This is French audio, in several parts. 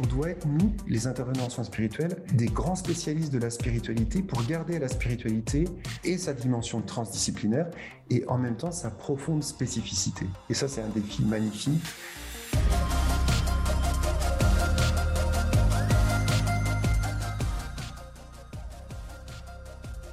on doit être, nous, les intervenants en soins spirituels, des grands spécialistes de la spiritualité pour garder la spiritualité et sa dimension transdisciplinaire et en même temps sa profonde spécificité. Et ça, c'est un défi magnifique.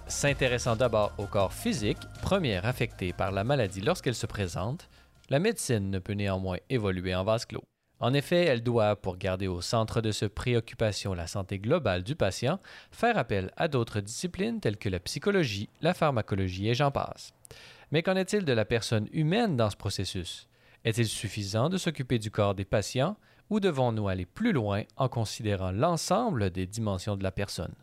S'intéressant d'abord au corps physique, première affectée par la maladie lorsqu'elle se présente, la médecine ne peut néanmoins évoluer en vase clos. En effet, elle doit, pour garder au centre de ce préoccupation la santé globale du patient, faire appel à d'autres disciplines telles que la psychologie, la pharmacologie et j'en passe. Mais qu'en est-il de la personne humaine dans ce processus? Est-il suffisant de s'occuper du corps des patients ou devons-nous aller plus loin en considérant l'ensemble des dimensions de la personne?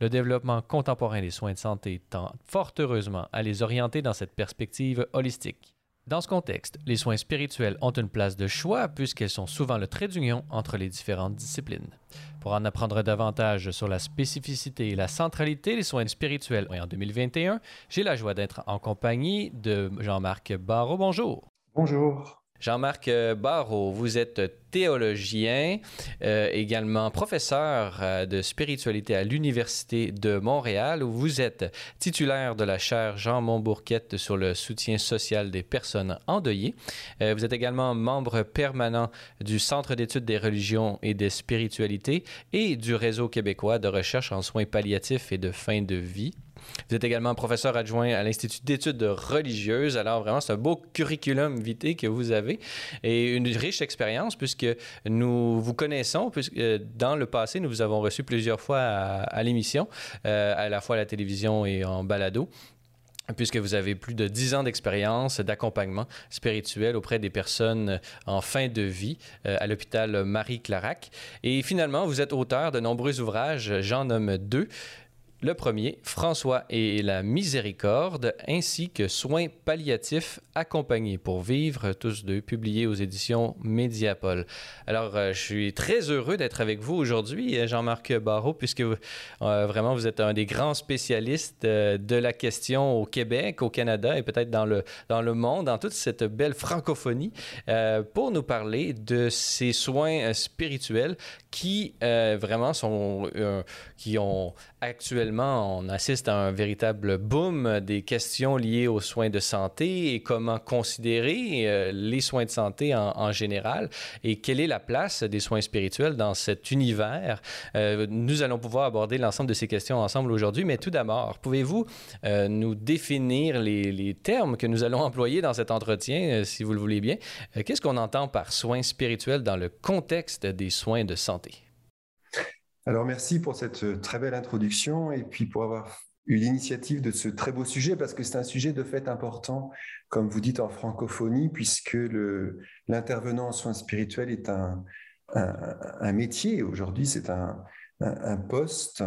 Le développement contemporain des soins de santé tend fort heureusement à les orienter dans cette perspective holistique. Dans ce contexte, les soins spirituels ont une place de choix puisqu'elles sont souvent le trait d'union entre les différentes disciplines. Pour en apprendre davantage sur la spécificité et la centralité des soins spirituels en 2021, j'ai la joie d'être en compagnie de Jean-Marc Barrault. Bonjour. Bonjour. Jean-Marc euh, Barrault, vous êtes théologien, euh, également professeur euh, de spiritualité à l'Université de Montréal, où vous êtes titulaire de la chaire Jean Montbourquette sur le soutien social des personnes endeuillées. vous êtes également membre permanent du Centre d'études des religions et des spiritualités et du Réseau québécois de recherche en soins palliatifs et de fin de vie. Vous êtes également professeur adjoint à l'Institut d'études religieuses. Alors vraiment, c'est un beau curriculum vitae que vous avez et une riche expérience puisque nous vous connaissons, puisque euh, dans le passé, nous vous avons reçu plusieurs fois à, l'émission, euh, à la fois à la télévision et en balado puisque vous avez plus de dix ans d'expérience d'accompagnement spirituel auprès des personnes en fin de vie euh, à l'hôpital Marie-Clarac. Et finalement, vous êtes auteur de nombreux ouvrages, j'en nomme deux. Le premier, François et la miséricorde, ainsi que Soins palliatifs accompagnés pour vivre, tous deux, publiés aux éditions Mediapol. Alors, euh, je suis très heureux d'être avec vous aujourd'hui, euh, Jean-Marc Barrault, puisque euh, vraiment vous êtes un des grands spécialistes de la question au Québec, au Canada et peut-être dans le, dans le monde, dans toute cette belle francophonie, pour nous parler de ces soins spirituels qui vraiment sont, qui ont actuellement on assiste à un véritable boom des questions liées aux soins de santé et comment considérer euh, les soins de santé en, général et quelle est la place des soins spirituels dans cet univers. Euh, nous allons pouvoir aborder l'ensemble de ces questions ensemble aujourd'hui, mais tout d'abord, pouvez-vous euh, nous définir les, les, termes que nous allons employer dans cet entretien, si vous le voulez bien? Qu'est-ce qu'on entend par soins spirituels dans le contexte des soins de santé? Alors merci pour cette euh, très belle introduction et puis pour avoir eu l'initiative de ce très beau sujet parce que c'est un sujet de fait important, comme vous dites en francophonie, puisque l'intervenant en soins spirituels est un, métier. Aujourd'hui, c'est un, poste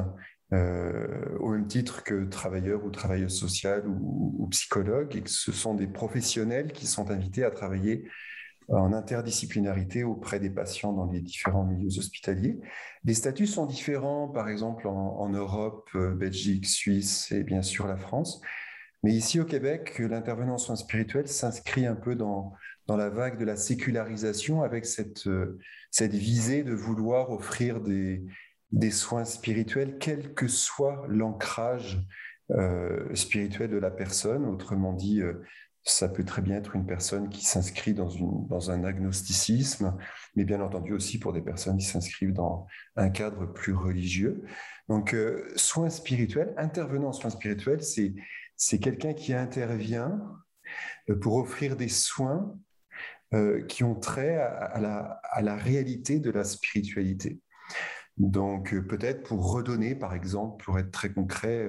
euh, au même titre que travailleur ou travailleuse sociale ou, ou, psychologue, et que ce sont des professionnels qui sont invités à travailler en interdisciplinarité auprès des patients dans les différents milieux hospitaliers. Les statuts sont différents, par exemple en, Europe, euh, Belgique, Suisse et bien sûr la France. Mais ici au Québec, l'intervenant en soins spirituels s'inscrit un peu dans, dans la vague de la sécularisation avec cette, euh, cette visée de vouloir offrir des, des soins spirituels, quel que soit l'ancrage euh, spirituel de la personne, autrement dit, ça peut très bien être une personne qui s'inscrit dans, dans un agnosticisme, mais bien entendu aussi pour des personnes qui s'inscrivent dans un cadre plus religieux. Donc, euh, soins spirituels, intervenant en soins spirituels, c'est, quelqu'un qui intervient euh, pour offrir des soins euh, qui ont trait à, la, à la réalité de la spiritualité. Donc peut-être pour redonner, par exemple, pour être très concret,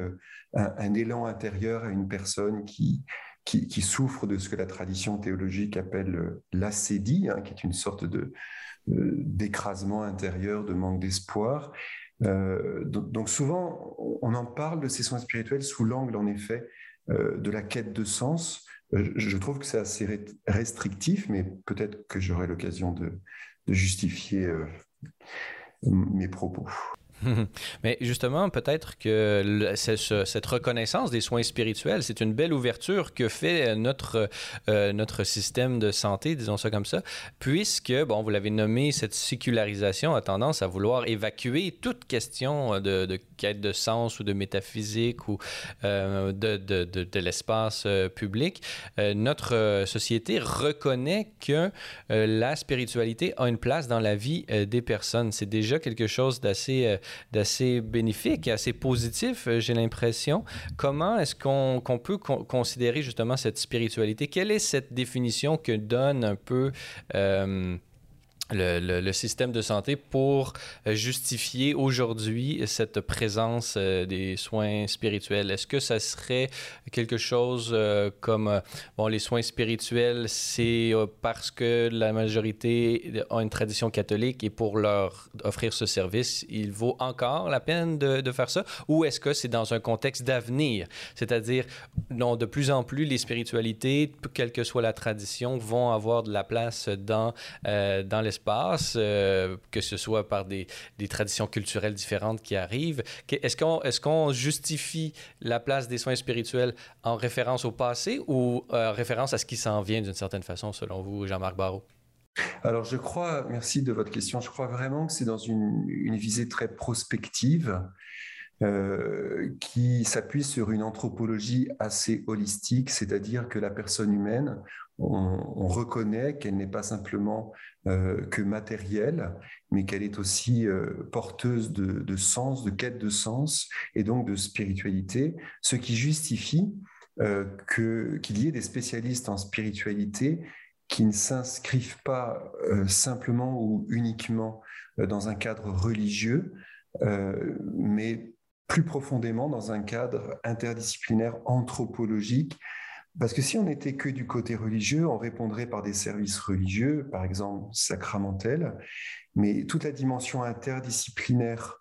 un, élan intérieur à une personne qui, qui, qui, souffre de ce que la tradition théologique appelle euh, l'acédie, hein, qui est une sorte de euh, d'écrasement intérieur, de manque d'espoir. Euh, donc, souvent, on en parle de ces soins spirituels sous l'angle, en effet, de la quête de sens. Je trouve que c'est assez restrictif, mais peut-être que j'aurai l'occasion de, justifier mes propos. Mais justement, peut-être que cette reconnaissance des soins spirituels, c'est une belle ouverture que fait notre, euh, notre système de santé, disons ça comme ça, puisque, bon, vous l'avez nommé, cette sécularisation a tendance à vouloir évacuer toute question de, quête de sens ou de métaphysique ou euh, de, de, l'espace euh, public. notre société reconnaît que la spiritualité a une place dans la vie des personnes. C'est déjà quelque chose d'assez d'assez bénéfique et assez positif, euh, j'ai l'impression. Comment est-ce qu'on peut considérer justement cette spiritualité? Quelle est cette définition que donne un peu... Euh, le, système de santé pour euh, justifier aujourd'hui cette présence euh, des soins spirituels? Est-ce que ça serait quelque chose euh, comme, bon, les soins spirituels, c'est parce que la majorité a une tradition catholique et pour leur offrir ce service, il vaut encore la peine de, de faire ça? Ou est-ce que c'est dans un contexte d'avenir? C'est-à-dire, non, de plus en plus, les spiritualités, quelle que soit la tradition, vont avoir de la place dans, dans l'espace passe, euh, que ce soit par des, traditions culturelles différentes qui arrivent. Est-ce qu'on est justifie la place des soins spirituels en référence au passé ou en référence à ce qui s'en vient d'une certaine façon, selon vous, Jean-Marc Barrault? Alors, je crois, merci de votre question, je crois vraiment que c'est dans une, une, visée très prospective euh, qui s'appuie sur une anthropologie assez holistique, c'est-à-dire que la personne humaine, on, reconnaît qu'elle n'est pas simplement euh, que matérielle, mais qu'elle est aussi euh, porteuse de, sens, de quête de sens et donc de spiritualité, ce qui justifie euh, qu'il y ait des spécialistes en spiritualité qui ne s'inscrivent pas simplement ou uniquement dans un cadre religieux, mais plus profondément dans un cadre interdisciplinaire anthropologique parce que si on n'était que du côté religieux, on répondrait par des services religieux, par exemple sacramentels, mais toute la dimension interdisciplinaire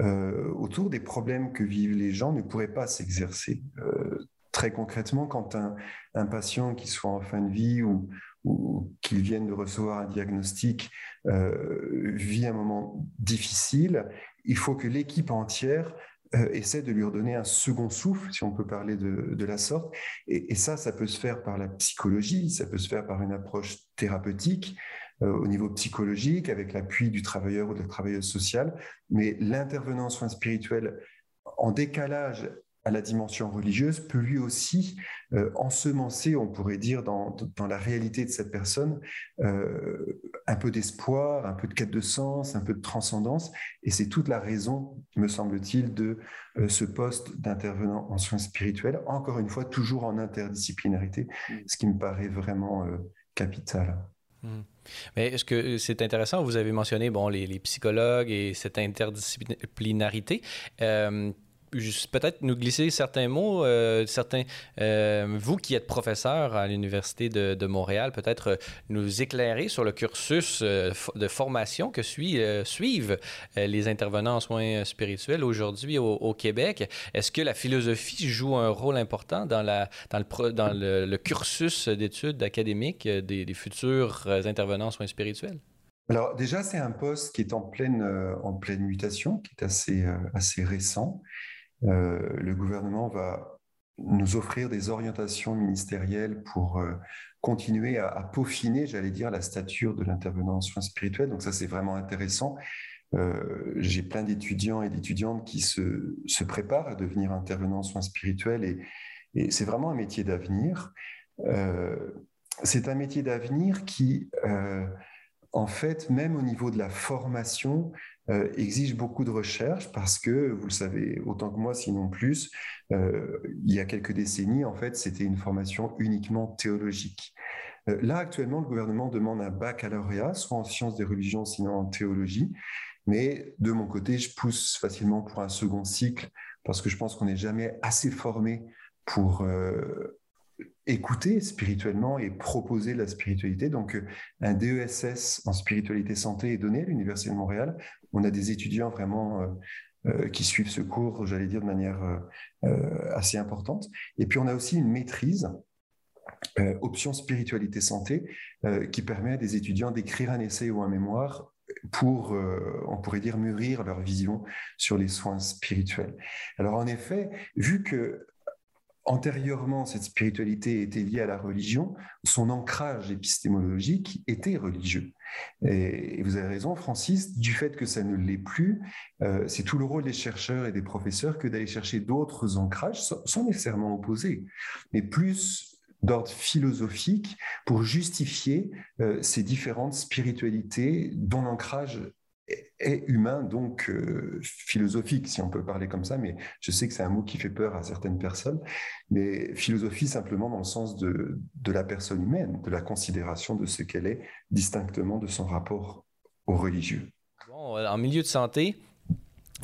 euh, autour des problèmes que vivent les gens ne pourrait pas s'exercer. Euh, très concrètement, quand un, patient qui soit en fin de vie ou, ou qu'il vienne de recevoir un diagnostic euh, vit un moment difficile, il faut que l'équipe entière euh, essaie de lui redonner un second souffle, si on peut parler de, la sorte. Et, ça, ça peut se faire par la psychologie, ça peut se faire par une approche thérapeutique euh, au niveau psychologique, avec l'appui du travailleur ou de la travailleuse sociale. Mais l'intervenant en soins spirituels en décalage à la dimension religieuse peut lui aussi euh, ensemencer, on pourrait dire, dans, dans, la réalité de cette personne, euh, un peu d'espoir, un peu de quête de sens, un peu de transcendance. Et c'est toute la raison, me semble-t-il, de euh, ce poste d'intervenant en soins spirituels, encore une fois, toujours en interdisciplinarité, mm. ce qui me paraît vraiment capital. Mm. Mais est-ce que c'est intéressant? Vous avez mentionné bon, les, les psychologues et cette interdisciplinarité peut-être nous glisser certains mots, euh, certains, euh, vous qui êtes professeur à l'Université de, Montréal, peut-être euh, nous éclairer sur le cursus de formation que suivent les intervenants en soins spirituels aujourd'hui au, Québec. Est-ce que la philosophie joue un rôle important dans, le, cursus d'études académiques des, futurs intervenants en soins spirituels? Alors déjà, c'est un poste qui est en pleine, mutation, qui est assez récent. Euh, le gouvernement va nous offrir des orientations ministérielles pour euh, continuer à, peaufiner, j'allais dire, la stature de l'intervenant en soins spirituels. Donc ça, c'est vraiment intéressant. Euh, j'ai plein d'étudiants et d'étudiantes qui se, préparent à devenir intervenants en soins spirituels et c'est vraiment un métier d'avenir. c'est un métier d'avenir qui, en fait, même au niveau de la formation, euh, exige beaucoup de recherche parce que, vous le savez autant que moi, sinon plus, euh, il y a quelques décennies, en fait, c'était une formation uniquement théologique. Euh, là, actuellement, le gouvernement demande un baccalauréat, soit en sciences des religions, sinon en théologie. Mais de mon côté, je pousse facilement pour un second cycle parce que je pense qu'on n'est jamais assez formé pour écouter spirituellement et proposer la spiritualité. Donc, euh, un DESS en spiritualité santé est donné à l'Université de Montréal. On a des étudiants vraiment euh, euh, qui suivent ce cours, j'allais dire, de manière assez importante. Et puis, on a aussi une maîtrise option spiritualité santé qui permet à des étudiants d'écrire un essai ou un mémoire pour, on pourrait dire, mûrir leur vision sur les soins spirituels. Alors en effet, vu que antérieurement, cette spiritualité était liée à la religion, son ancrage épistémologique était religieux. Et, vous avez raison, Francis, du fait que ça ne l'est plus, euh, c'est tout le rôle des chercheurs et des professeurs que d'aller chercher d'autres ancrages, sans, nécessairement opposés, mais plus d'ordre philosophique pour justifier euh, ces différentes spiritualités dont l'ancrage est humain, donc euh, philosophique, si on peut parler comme ça, mais je sais que c'est un mot qui fait peur à certaines personnes, mais philosophie simplement dans le sens de, de la personne humaine, de la considération de ce qu'elle est, distinctement de son rapport au religieux. Bon, en milieu de santé,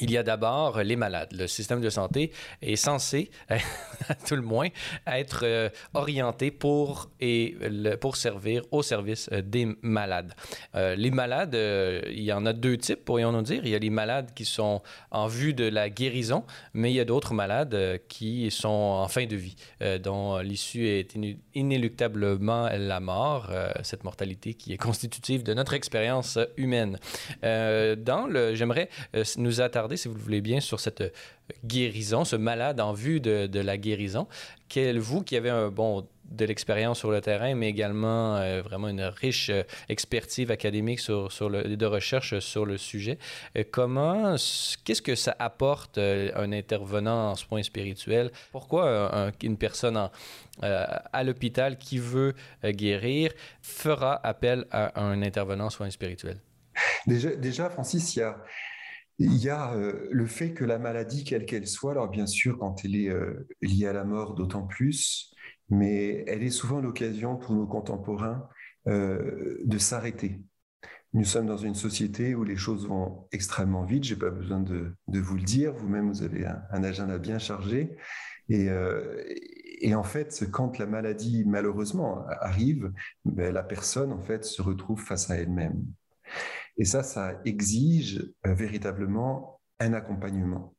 il y a d'abord les malades. Le système de santé est censé, à tout le moins, être euh, orienté pour, et pour servir au service euh, des malades. Euh, les malades, il y en a deux types, pourrions-nous dire. Il y a les malades qui sont en vue de la guérison, mais il y a d'autres malades qui sont en fin de vie, dont l'issue est inéluctablement la mort, cette mortalité qui est constitutive de notre expérience humaine. dans le, j'aimerais nous attarder si vous le voulez bien, sur cette euh, guérison, ce malade en vue de, la guérison. Quel, vous qui avez un bon de l'expérience sur le terrain, mais également euh, vraiment une riche euh, expertise académique sur, sur le, de recherche sur le sujet. comment, qu'est-ce que ça apporte un intervenant en soins spirituels? Pourquoi une personne à l'hôpital qui veut guérir fera appel à un intervenant en soins spirituels? Déjà, déjà, Francis, il y a, il y a euh, le fait que la maladie, quelle qu'elle soit, alors bien sûr, quand elle est euh, liée à la mort, d'autant plus, mais elle est souvent l'occasion pour nos contemporains euh, de s'arrêter. Nous sommes dans une société où les choses vont extrêmement vite, je n'ai pas besoin de, vous le dire, vous-même vous avez un, agenda bien chargé. Et, en fait, quand la maladie malheureusement arrive, ben, la personne en fait se retrouve face à elle-même. Et ça, ça exige euh, véritablement un accompagnement.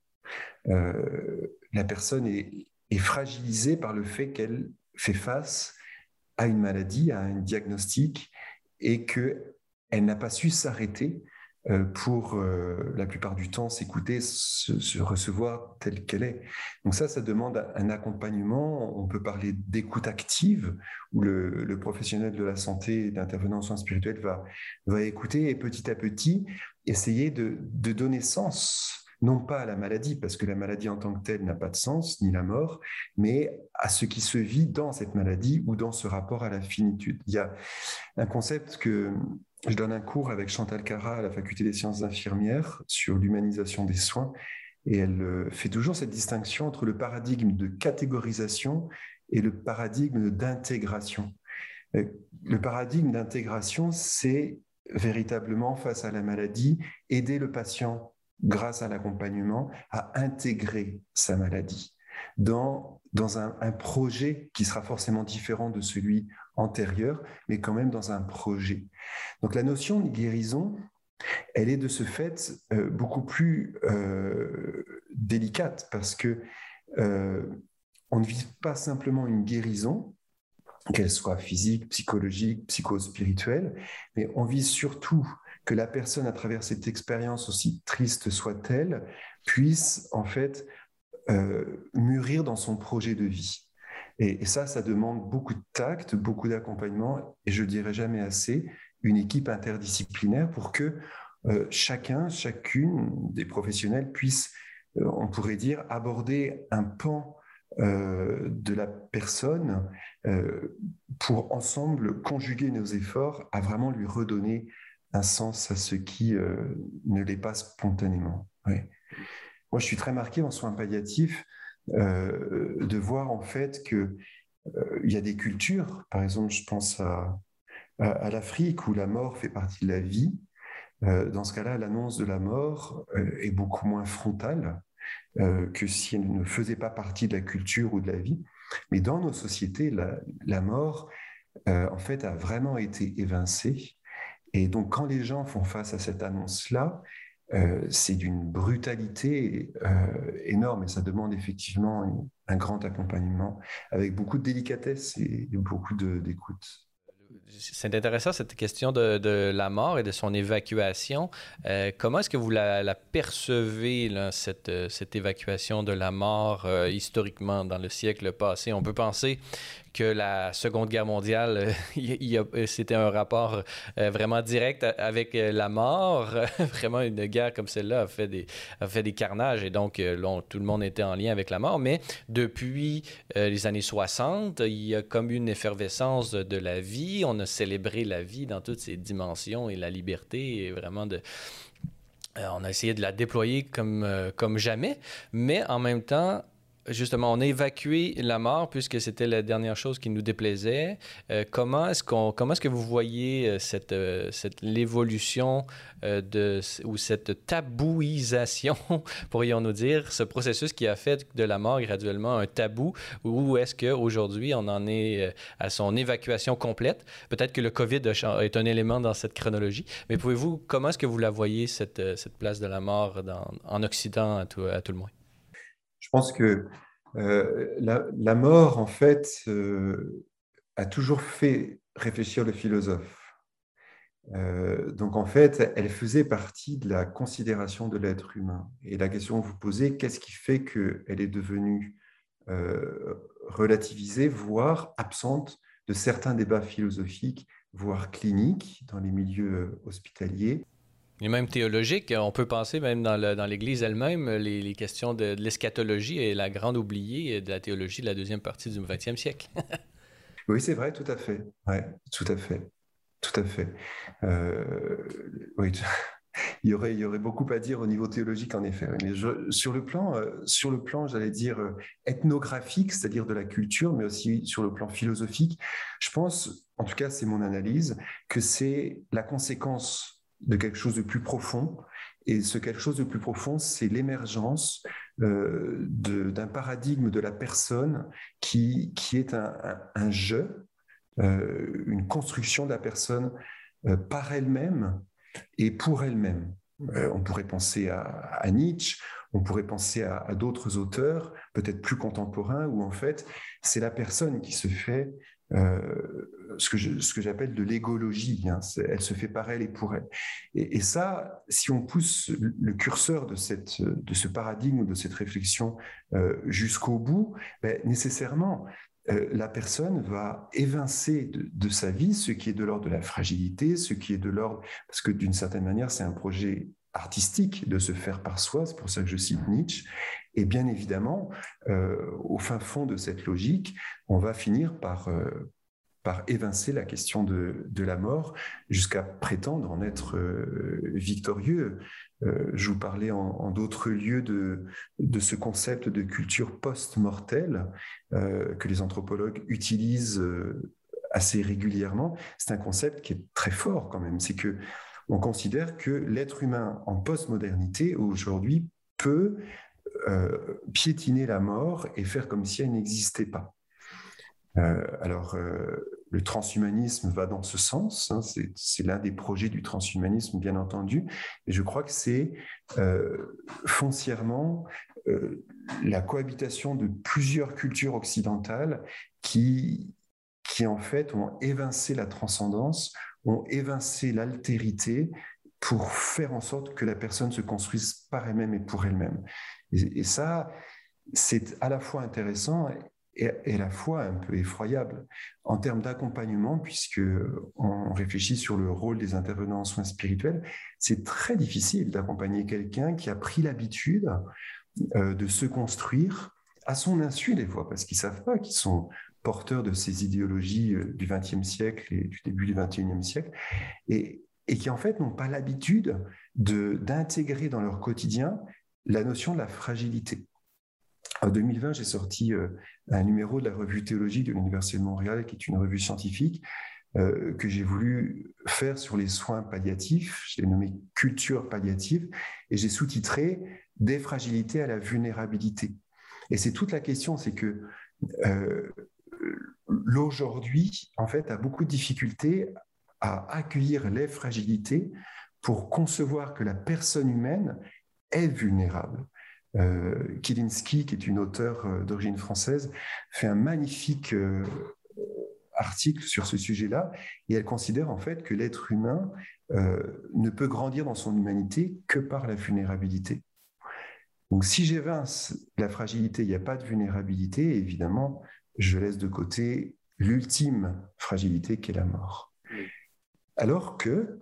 Euh, la personne est, fragilisée par le fait qu'elle fait face à une maladie, à un diagnostic, et qu'elle n'a pas su s'arrêter pour euh, la plupart du temps s'écouter, se, recevoir telle qu'elle est. Donc ça, ça demande un accompagnement. On peut parler d'écoute active, où le, professionnel de la santé, d'intervenant en soins spirituels, va, va écouter et petit à petit essayer de, de donner sens non pas à la maladie, parce que la maladie en tant que telle n'a pas de sens, ni la mort, mais à ce qui se vit dans cette maladie ou dans ce rapport à la finitude. Il y a un concept que je donne un cours avec Chantal Cara à la faculté des sciences infirmières sur l'humanisation des soins. Et elle euh, fait toujours cette distinction entre le paradigme de catégorisation et le paradigme d'intégration. Euh, le paradigme d'intégration, c'est véritablement, face à la maladie, aider le patient, grâce à l'accompagnement, à intégrer sa maladie dans, dans un, un, projet qui sera forcément différent de celui antérieure, mais quand même dans un projet. Donc la notion de guérison, elle est de ce fait euh, beaucoup plus euh, délicate parce que euh, on ne vise pas simplement une guérison, qu'elle soit physique, psychologique, psychospirituelle, mais on vise surtout que la personne, à travers cette expérience aussi triste soit-elle, puisse en fait mûrir dans son projet de vie. Et, ça, ça demande beaucoup de tact, beaucoup d'accompagnement, et je dirais jamais assez, une équipe interdisciplinaire pour que euh, chacun, chacune des professionnels puisse, euh, on pourrait dire, aborder un pan euh, de la personne pour ensemble conjuguer nos efforts à vraiment lui redonner un sens à ce qui ne l'est pas spontanément. Moi, je suis très marqué en soins palliatifs de voir en fait que euh, il y a des cultures, par exemple, je pense à, l'Afrique où la mort fait partie de la vie. Euh, dans ce cas-là, l'annonce de la mort est beaucoup moins frontale que si elle ne faisait pas partie de la culture ou de la vie. Mais dans nos sociétés, la mort, en fait, a vraiment été évincée. Et donc, quand les gens font face à cette annonce-là, euh, c'est d'une brutalité euh, énorme et ça demande effectivement un grand accompagnement avec beaucoup de délicatesse et beaucoup d'écoute. C'est intéressant cette question de, la mort et de son évacuation. Euh, comment est-ce que vous la, percevez, cette, cette, évacuation de la mort historiquement dans le siècle passé? On peut penser que la Seconde Guerre mondiale, euh, c'était un rapport euh, vraiment direct avec euh, la mort. vraiment, une guerre comme celle-là a fait des, carnages et donc tout le monde était en lien avec la mort. Mais depuis les années 60, il y a comme une effervescence de la vie. On a célébré la vie dans toutes ses dimensions et la liberté vraiment on a essayé de la déployer comme jamais, mais en même temps, Justement, on a évacué la mort puisque c'était la dernière chose qui nous déplaisait. Euh, comment est-ce qu'on, comment est-ce que vous voyez euh, cette, euh, cette l'évolution de ou cette tabouisation, pourrions-nous dire, ce processus qui a fait de la mort graduellement un tabou, ou est-ce qu'aujourd'hui on en est à son évacuation complète? Peut-être que le Covid est un élément dans cette chronologie, mais pouvez-vous, comment est-ce que vous la voyez cette, cette place de la mort en Occident à tout, à tout le moins? Je pense que euh, la, mort, en fait, euh, a toujours fait réfléchir le philosophe. Euh, donc, en fait, elle faisait partie de la considération de l'être humain. Et la question que vous posez, qu'est-ce qui fait qu'elle est devenue relativisée, voire absente de certains débats philosophiques, voire cliniques dans les milieux hospitaliers? Et même théologique. On peut penser même dans l'Église elle-même, les, questions de, l'eschatologie est la grande oubliée de la théologie de la deuxième partie du XXe siècle. oui, c'est vrai, tout à fait. Ouais, tout à fait. Tout à fait. Euh, oui, il y, aurait, il y aurait beaucoup à dire au niveau théologique, en effet. Mais sur le plan, euh, sur le plan j'allais dire, euh, ethnographique, c'est-à-dire de la culture, mais aussi sur le plan philosophique, je pense, en tout cas c'est mon analyse, que c'est la conséquence de quelque chose de plus profond. Et ce quelque chose de plus profond, c'est l'émergence euh, d'un paradigme de la personne qui, qui est un, un, jeu, euh, une construction de la personne euh, par elle-même et pour elle-même. on pourrait penser à, Nietzsche, on pourrait penser à, à d'autres auteurs, peut-être plus contemporains, où en fait, c'est la personne qui se fait ce que j'appelle de l'égologie. Hein. Elle se fait par elle et pour elle. Et, ça, si on pousse le curseur de, cette, de ce paradigme ou de cette réflexion euh, jusqu'au bout, ben, nécessairement, euh, la personne va évincer de, sa vie ce qui est de l'ordre de la fragilité, ce qui est de l'ordre, parce que d'une certaine manière, c'est un projet artistique de se faire par soi, c'est pour ça que je cite Nietzsche, et bien évidemment, euh, au fin fond de cette logique, on va finir par, euh, évincer la question de, de la mort jusqu'à prétendre en être euh, victorieux. je vous parlais en, d'autres lieux de, de, ce concept de culture post-mortelle que les anthropologues utilisent assez régulièrement. C'est un concept qui est très fort quand même. C'est que on considère que l'être humain en postmodernité aujourd'hui peut euh, piétiner la mort et faire comme si elle n'existait pas. Euh, alors, euh, le transhumanisme va dans ce sens, hein, c'est l'un des projets du transhumanisme, bien entendu, et je crois que c'est foncièrement la cohabitation de plusieurs cultures occidentales qui, qui, en fait, ont évincé la transcendance, ont évincé l'altérité pour faire en sorte que la personne se construise par elle-même et pour elle-même. Et, ça, c'est à la fois intéressant et, à la fois un peu effroyable en termes d'accompagnement, puisque on réfléchit sur le rôle des intervenants en soins spirituels. C'est très difficile d'accompagner quelqu'un qui a pris l'habitude euh, de se construire à son insu des fois, parce qu'ils savent pas qu'ils sont porteurs de ces idéologies euh, du XXe siècle et du début du XXIe siècle, et, qui en fait n'ont pas l'habitude d'intégrer dans leur quotidien la notion de la fragilité. En 2020, j'ai sorti euh, un numéro de la revue théologie de l'Université de Montréal, qui est une revue scientifique, euh, que j'ai voulu faire sur les soins palliatifs. Je l'ai nommé Culture palliative, et j'ai sous-titré Des fragilités à la vulnérabilité. Et c'est toute la question, c'est que l'aujourd'hui, en fait, a beaucoup de difficultés à accueillir les fragilités pour concevoir que la personne humaine est vulnérable. Euh, Kilinski, qui est une auteure euh, d'origine française, fait un magnifique euh, article sur ce sujet-là, et elle considère en fait que l'être humain ne peut grandir dans son humanité que par la vulnérabilité. Donc si j'évince la fragilité, il n'y a pas de vulnérabilité, évidemment, je laisse de côté l'ultime fragilité qui est la mort. Alors que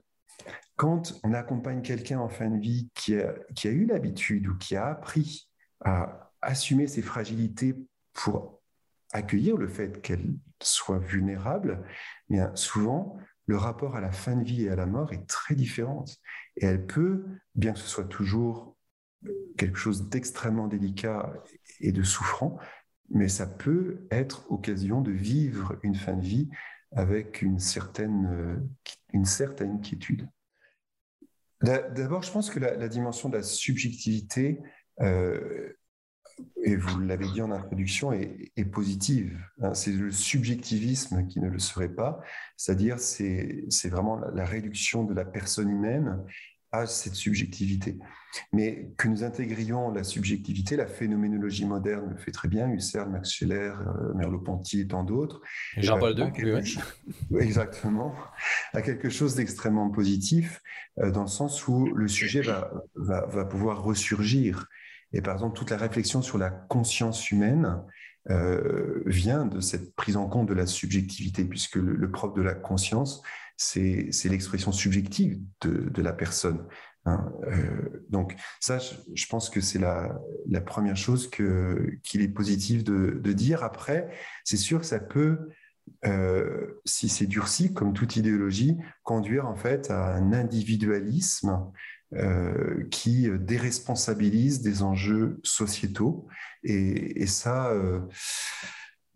quand on accompagne quelqu'un en fin de vie qui a, qui a eu l'habitude ou qui a appris à assumer ses fragilités pour accueillir le fait qu'elle soit vulnérable, bien souvent, le rapport à la fin de vie et à la mort est très différent. Et elle peut, bien que ce soit toujours quelque chose d'extrêmement délicat et de souffrant, mais ça peut être occasion de vivre une fin de vie avec une certaine, une certaine inquiétude. D'abord, je pense que la, dimension de la subjectivité, euh, et vous l'avez dit en introduction, est, positive. Hein. c'est le subjectivisme qui ne le serait pas, c'est-à-dire c'est vraiment la réduction de la personne humaine à cette subjectivité. Mais que nous intégrions la subjectivité, la phénoménologie moderne le fait très bien, Husserl, Max Scheler, euh, Merleau-Ponty et tant d'autres. Jean-Paul II, oui, Exactement, à quelque chose d'extrêmement positif, euh, dans le sens où le sujet va, va, va, pouvoir ressurgir. Et par exemple, toute la réflexion sur la conscience humaine euh, vient de cette prise en compte de la subjectivité, puisque le, le propre de la conscience, c'est l'expression subjective de, la personne. Hein. Euh, donc ça, je, pense que c'est la, première chose qu'il est positif de, dire. Après, c'est sûr que ça peut, euh, si c'est durci, comme toute idéologie, conduire en fait à un individualisme euh, qui déresponsabilise des enjeux sociétaux. Et, ça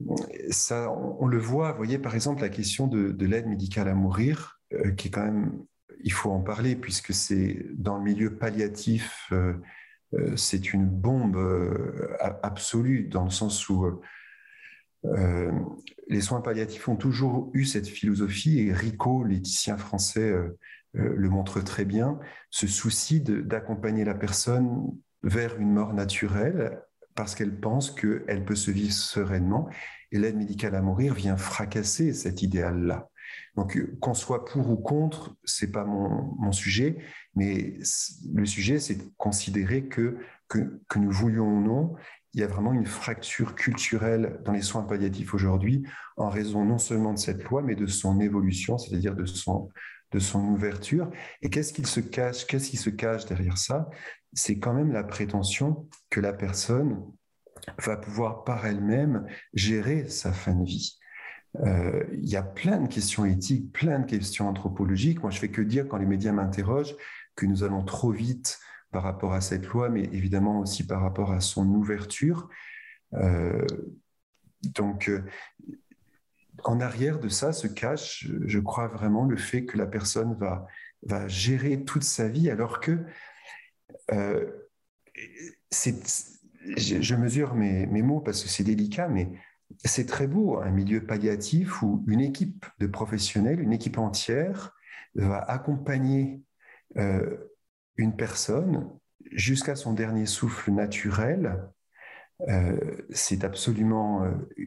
on, le voit, vous voyez, par exemple, la question de, l'aide médicale à mourir, euh, qui est quand même, il faut en parler, puisque c'est dans le milieu palliatif, euh, euh, c'est une bombe absolue, dans le sens où les soins palliatifs ont toujours eu cette philosophie, et Rico, l'éthicien français, le montre très bien, ce souci d'accompagner la personne vers une mort naturelle parce qu'elle pense qu'elle peut se vivre sereinement. Et l'aide médicale à mourir vient fracasser cet idéal-là. Donc, qu'on soit pour ou contre, c'est pas mon, mon, sujet, mais le sujet, c'est de considérer que, que, que nous voulions ou non, il y a vraiment une fracture culturelle dans les soins palliatifs aujourd'hui, en raison non seulement de cette loi, mais de son évolution, c'est-à-dire de son, de son ouverture. Et qu'est-ce qu'il se cache Qu'est-ce qui se cache derrière ça? C'est quand même la prétention que la personne va pouvoir par elle-même gérer sa fin de vie. Euh, il y a plein de questions éthiques, plein de questions anthropologiques. Moi, je fais que dire quand les médias m'interrogent que nous allons trop vite par rapport à cette loi, mais évidemment aussi par rapport à son ouverture. Euh, donc, euh, en arrière de ça se cache, je crois vraiment, le fait que la personne va, va gérer toute sa vie, alors que euh, je, mesure mes, mots parce que c'est délicat, mais c'est très beau, un milieu palliatif où une équipe de professionnels, une équipe entière, va accompagner euh, une personne jusqu'à son dernier souffle naturel. Euh, c'est absolument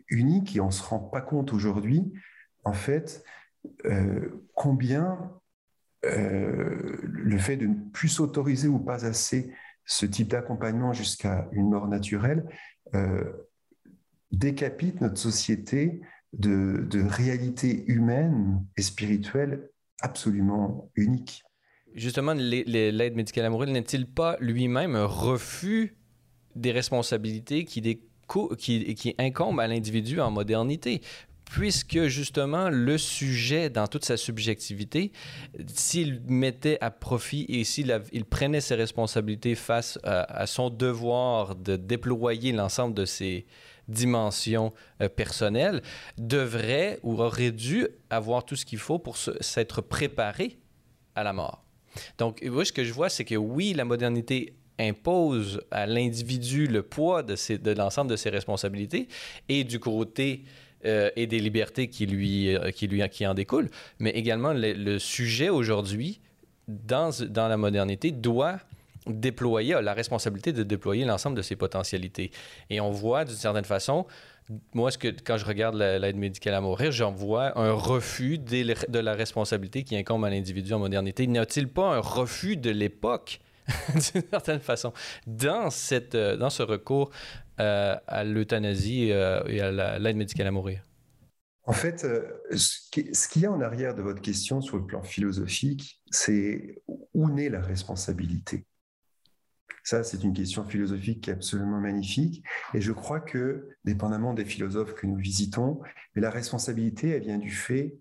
unique et on ne se rend pas compte aujourd'hui, en fait, combien euh, le fait de ne plus s'autoriser ou pas assez ce type d'accompagnement jusqu'à une mort naturelle euh, décapite notre société de, de réalité humaine et spirituelle absolument unique. Justement, l'aide médicale amoureuse n'est-il pas lui-même un refus des responsabilités qui, qui, qui incombent à l'individu en modernité? Puisque justement le sujet, dans toute sa subjectivité, s'il mettait à profit et s'il il prenait ses responsabilités face à, son devoir de déployer l'ensemble de ses dimensions euh, personnelles, devrait ou aurait dû avoir tout ce qu'il faut pour s'être préparé à la mort. Donc, moi, ce que je vois, c'est que oui, la modernité impose à l'individu le poids de, de l'ensemble de ses responsabilités et du côté euh, et des libertés qui lui, euh, qui lui qui en découlent, mais également le, sujet aujourd'hui, dans, dans la modernité, doit déployer, a la responsabilité de déployer l'ensemble de ses potentialités. Et on voit d'une certaine façon, moi, ce que, quand je regarde l'aide médicale à mourir, j'en vois un refus de la responsabilité qui incombe à l'individu en modernité. N'y a-t-il pas un refus de l'époque, d'une certaine façon, dans, cette, euh, dans ce recours euh, à l'euthanasie euh, et à l'aide médicale à mourir? En fait, ce qu'il y a en arrière de votre question sur le plan philosophique, c'est où naît la responsabilité? Ça, c'est une question philosophique qui est absolument magnifique. Et je crois que, dépendamment des philosophes que nous visitons, la responsabilité, elle vient du fait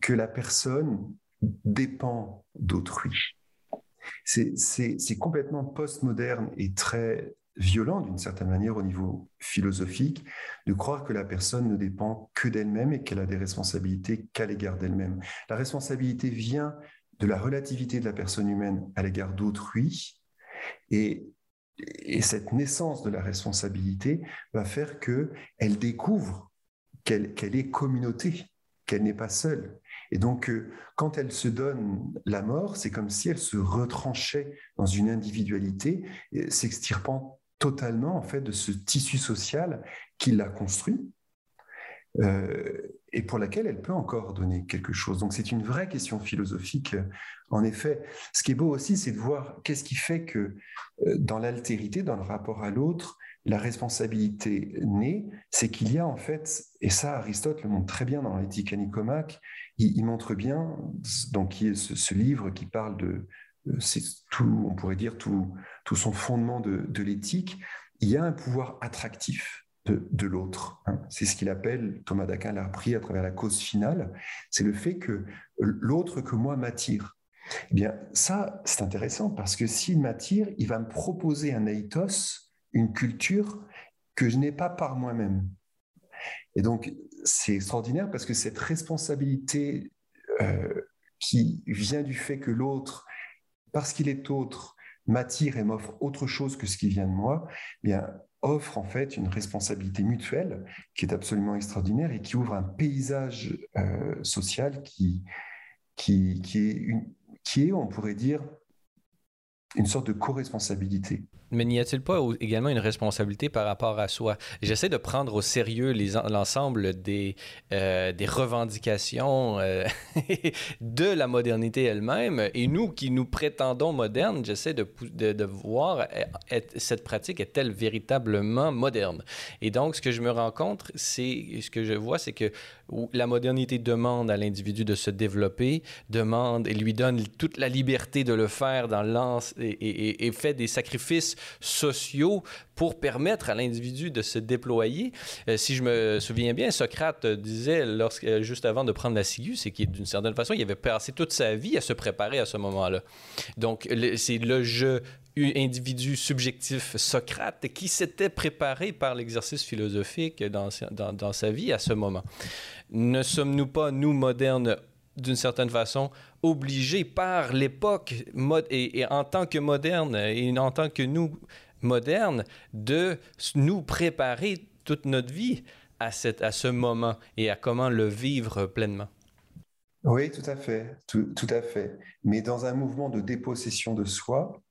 que la personne dépend d'autrui. C'est complètement postmoderne et très violent d'une certaine manière au niveau philosophique de croire que la personne ne dépend que d'elle-même et qu'elle a des responsabilités qu'à l'égard d'elle-même. La responsabilité vient de la relativité de la personne humaine à l'égard d'autrui et, cette naissance de la responsabilité va faire qu'elle découvre qu'elle est communauté, qu'elle n'est pas seule. Et donc, euh, quand elle se donne la mort, c'est comme si elle se retranchait dans une individualité, s'extirpant totalement en fait de ce tissu social qui l'a construit. Euh, et pour laquelle elle peut encore donner quelque chose. Donc c'est une vraie question philosophique. En effet, ce qui est beau aussi, c'est de voir qu'est-ce qui fait que euh, dans l'altérité, dans le rapport à l'autre, la responsabilité naît, c'est qu'il y a en fait, et ça Aristote le montre très bien dans l'éthique à Nicomaque, il, montre bien, donc qui est ce, livre qui parle de, c'est tout, on pourrait dire tout, tout son fondement de, de l'éthique, il y a un pouvoir attractif de, l'autre. Hein. C'est ce qu'il appelle, Thomas d'Aquin l'a repris à travers la cause finale, c'est le fait que l'autre que moi m'attire. Eh bien, ça, c'est intéressant parce que s'il m'attire, il va me proposer un ethos, une culture que je n'ai pas par moi-même. Et donc, c'est extraordinaire parce que cette responsabilité euh, qui vient du fait que l'autre, parce qu'il est autre, m'attire et m'offre autre chose que ce qui vient de moi, eh bien, offre en fait une responsabilité mutuelle qui est absolument extraordinaire et qui ouvre un paysage euh, social qui, qui, qui, est une, qui est, on pourrait dire, une sorte de co-responsabilité. Mais n'y a-t-il pas également une responsabilité par rapport à soi? J'essaie de prendre au sérieux l'ensemble des, euh, des revendications euh, de la modernité elle-même. Et nous qui nous prétendons modernes, j'essaie de, de, voir cette pratique est-elle véritablement moderne? Et donc, ce que je me rends compte, c'est ce que je vois, c'est que la modernité demande à l'individu de se développer, demande et lui donne toute la liberté de le faire dans et fait des sacrifices sociaux pour permettre à l'individu de se déployer. Euh, si je me souviens bien, Socrate disait, euh, juste avant de prendre la ciguë, c'est qu'il, d'une certaine façon, il avait passé toute sa vie à se préparer à ce moment-là. Donc, c'est le jeu individu subjectif Socrate qui s'était préparé par l'exercice philosophique dans, sa vie à ce moment. Ne sommes-nous pas, nous, modernes, d'une certaine façon, obligés par l'époque et, et, en tant que moderne et en tant que nous modernes de nous préparer toute notre vie à, ce moment et à comment le vivre pleinement. Oui, tout à fait, tout, à fait. Mais dans un mouvement de dépossession de soi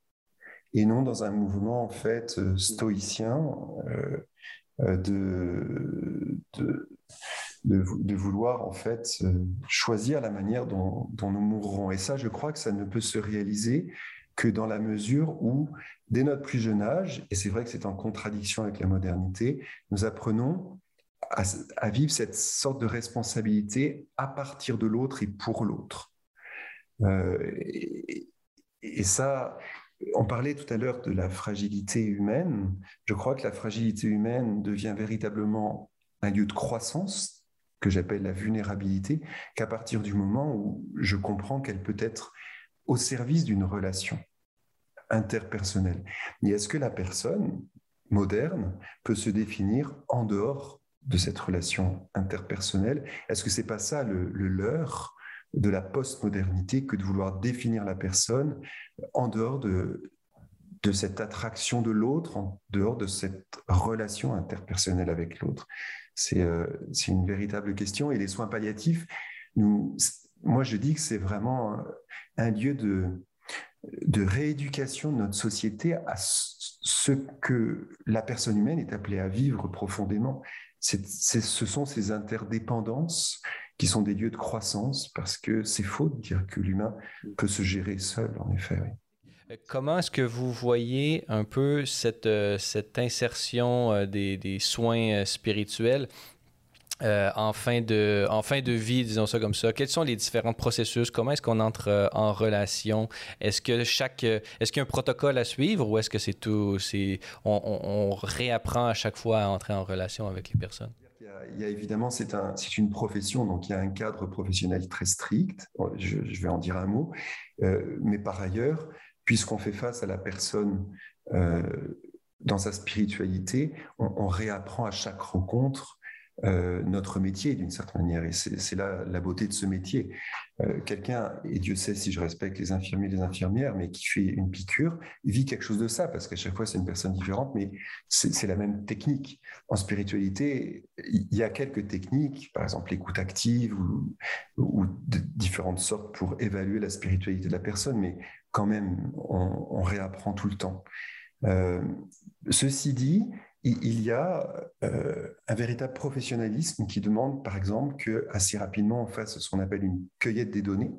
et non dans un mouvement en fait euh, stoïcien euh, euh, de, de vouloir en fait euh, choisir la manière dont, nous mourrons. Et ça, je crois que ça ne peut se réaliser que dans la mesure où, dès notre plus jeune âge, et c'est vrai que c'est en contradiction avec la modernité, nous apprenons à, vivre cette sorte de responsabilité à partir de l'autre et pour l'autre. Euh, et, ça, on parlait tout à l'heure de la fragilité humaine. Je crois que la fragilité humaine devient véritablement un lieu de croissance que j'appelle la vulnérabilité, qu'à partir du moment où je comprends qu'elle peut être au service d'une relation interpersonnelle. Et est-ce que la personne moderne peut se définir en dehors de cette relation interpersonnelle? Est-ce que c'est pas ça le, le leurre de la postmodernité que de vouloir définir la personne en dehors de, de cette attraction de l'autre, en dehors de cette relation interpersonnelle avec l'autre euh, c'est une véritable question. Et les soins palliatifs, nous, moi je dis que c'est vraiment un, lieu de, de rééducation de notre société à ce que la personne humaine est appelée à vivre profondément. ce sont ces interdépendances qui sont des lieux de croissance, parce que c'est faux de dire que l'humain peut se gérer seul, en effet. Euh, comment est-ce que vous voyez un peu cette, euh, cette insertion euh, des, des soins spirituels en, fin de, en fin de vie, disons ça comme ça? Quels sont les différents processus? Comment est-ce qu'on entre en relation? Est-ce que chaque est-ce qu'il y a un protocole à suivre ou est-ce que c'est tout c'est on, réapprend à chaque fois à entrer en relation avec les personnes? il y a évidemment, c'est un, une profession, donc il y a un cadre professionnel très strict, je, vais en dire un mot, euh, mais par ailleurs, puisqu'on fait face à la personne euh, dans sa spiritualité, on, réapprend à chaque rencontre euh, notre métier d'une certaine manière. Et c'est là la beauté de ce métier. Euh, quelqu'un, et Dieu sait si je respecte les infirmiers et les infirmières, mais qui fait une piqûre, vit quelque chose de ça, parce qu'à chaque fois c'est une personne différente, mais c'est la même technique. En spiritualité, il y a quelques techniques, par exemple l'écoute active ou, ou, de différentes sortes pour évaluer la spiritualité de la personne, mais quand même, on, réapprend tout le temps. Euh, ceci dit, il y a euh, un véritable professionnalisme qui demande, par exemple, que assez rapidement on fasse ce qu'on appelle une cueillette des données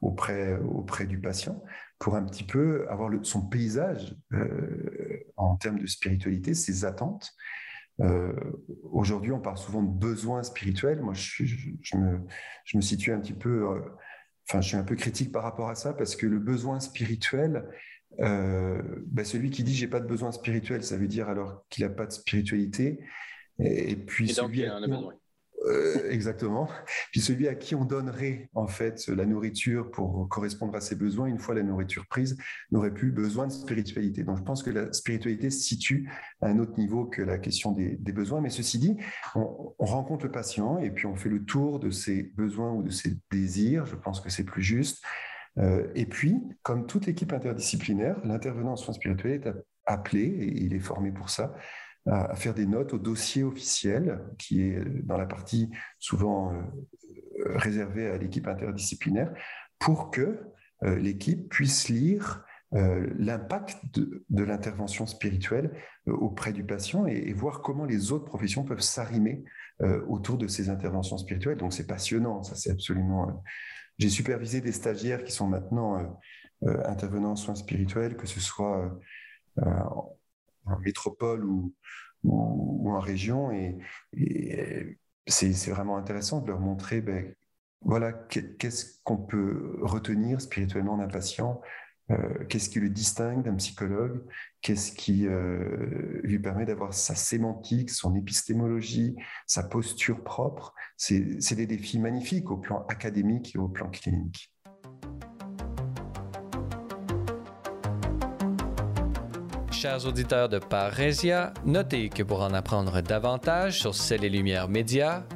auprès, auprès du patient pour un petit peu avoir son paysage euh, en termes de spiritualité, ses attentes. Aujourd'hui, on parle souvent de besoins spirituels. Moi, je, je, me, je me, situe un petit peu, enfin, je suis un peu critique par rapport à ça parce que le besoin spirituel, euh, bah, celui qui dit j'ai pas de besoin spirituel, ça veut dire alors qu'il n'a pas de spiritualité. Et, puis celui a besoin. Euh, exactement. Puis celui à qui on donnerait en fait la nourriture pour correspondre à ses besoins, une fois la nourriture prise, n'aurait plus besoin de spiritualité. Donc je pense que la spiritualité se situe à un autre niveau que la question des, besoins. Mais ceci dit, on, on, rencontre le patient et puis on fait le tour de ses besoins ou de ses désirs. Je pense que c'est plus juste. Euh, et puis, comme toute équipe interdisciplinaire, l'intervenant en soins spirituels est appelé, et il est formé pour ça, à, faire des notes au dossier officiel, qui est dans la partie souvent euh, réservée à l'équipe interdisciplinaire, pour que euh, l'équipe puisse lire l'impact de, l'intervention spirituelle auprès du patient et, voir comment les autres professions peuvent s'arrimer autour de ces interventions spirituelles. Donc c'est passionnant, ça c'est absolument j'ai supervisé des stagiaires qui sont maintenant euh, euh, intervenants en soins spirituels, que ce soit euh, en métropole ou, ou, en région. Et, c'est vraiment intéressant de leur montrer ben, voilà, qu'est-ce qu'on peut retenir spirituellement d'un patient, qu'est-ce qui le distingue d'un psychologue, qu'est-ce qui lui permet d'avoir sa sémantique, son épistémologie, sa posture propre. C'est des défis magnifiques au plan académique et au plan clinique. Chers auditeurs de Parésia, notez que pour en apprendre davantage sur Celles et Lumières Médias,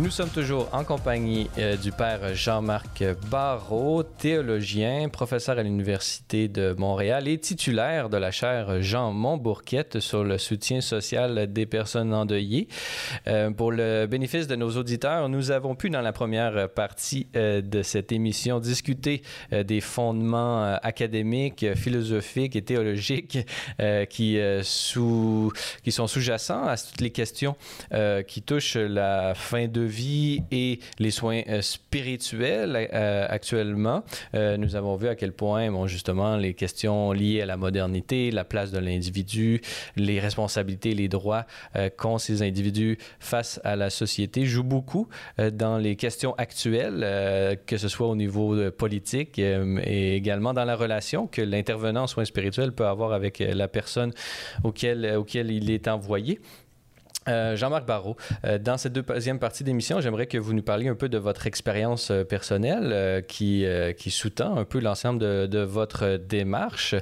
Nous sommes toujours en compagnie euh, du père Jean-Marc Barrault, théologien, professeur à l'Université de Montréal et titulaire de la chaire Jean Montbourquette sur le soutien social des personnes endeuillées. Euh, pour le bénéfice de nos auditeurs, nous avons pu, dans la première partie euh, de cette émission, discuter des fondements académiques, philosophiques et théologiques qui, sous, qui sont sous-jacents à toutes les questions qui touchent la fin de vie et les soins spirituels actuellement. nous avons vu à quel point, justement, les questions liées à la modernité, la place de l'individu, les responsabilités, les droits qu'ont ces individus face à la société jouent beaucoup dans les questions actuelles, que ce soit au niveau politique et également dans la relation que l'intervenant en soins spirituels peut avoir avec la personne auquel, auquel il est envoyé. Euh, Jean-Marc Barrault, euh, dans cette deuxième partie d'émission, j'aimerais que vous nous parliez un peu de votre expérience euh, personnelle qui, sous-tend un peu l'ensemble de, de, votre démarche.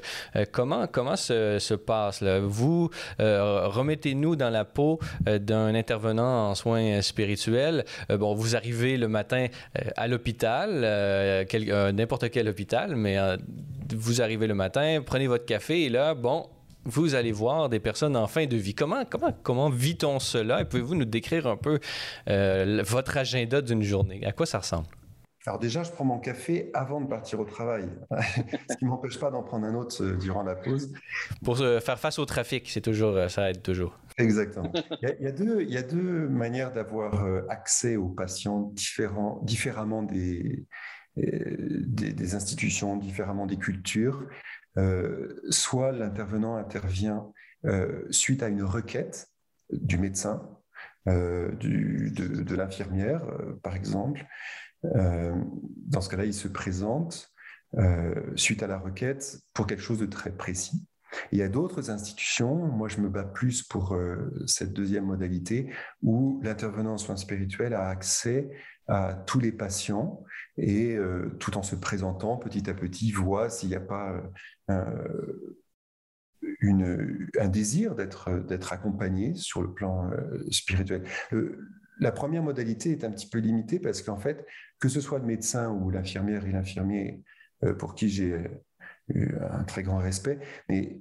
comment comment se, se passe là? Vous remettez-nous dans la peau d'un intervenant en soins spirituels. bon, vous arrivez le matin à l'hôpital, n'importe quel hôpital, mais vous arrivez le matin, prenez votre café et là, bon, vous allez voir des personnes en fin de vie. Comment, comment, comment vit-on cela? Et pouvez-vous nous décrire un peu euh, votre agenda d'une journée? À quoi ça ressemble? Alors déjà, je prends mon café avant de partir au travail, ce qui ne m'empêche pas d'en prendre un autre euh, durant la pause. Pour euh, faire face au trafic, c'est toujours, ça aide toujours. Exactement. Il y a, deux, il y a deux manières d'avoir accès aux patients différents, différemment des, des, des, institutions, différemment des cultures. Euh, soit l'intervenant intervient euh, suite à une requête du médecin, euh, de, l'infirmière, par exemple. dans ce cas-là, il se présente suite à la requête pour quelque chose de très précis. Il y a d'autres institutions, moi je me bats plus pour cette deuxième modalité, où l'intervenant en soins spirituels a accès à tous les patients et tout en se présentant petit à petit, voit s'il n'y a pas une, un désir d'être accompagné sur le plan euh, spirituel. la première modalité est un petit peu limitée parce qu'en fait, que ce soit le médecin ou l'infirmière et l'infirmier pour qui j'ai un très grand respect, mais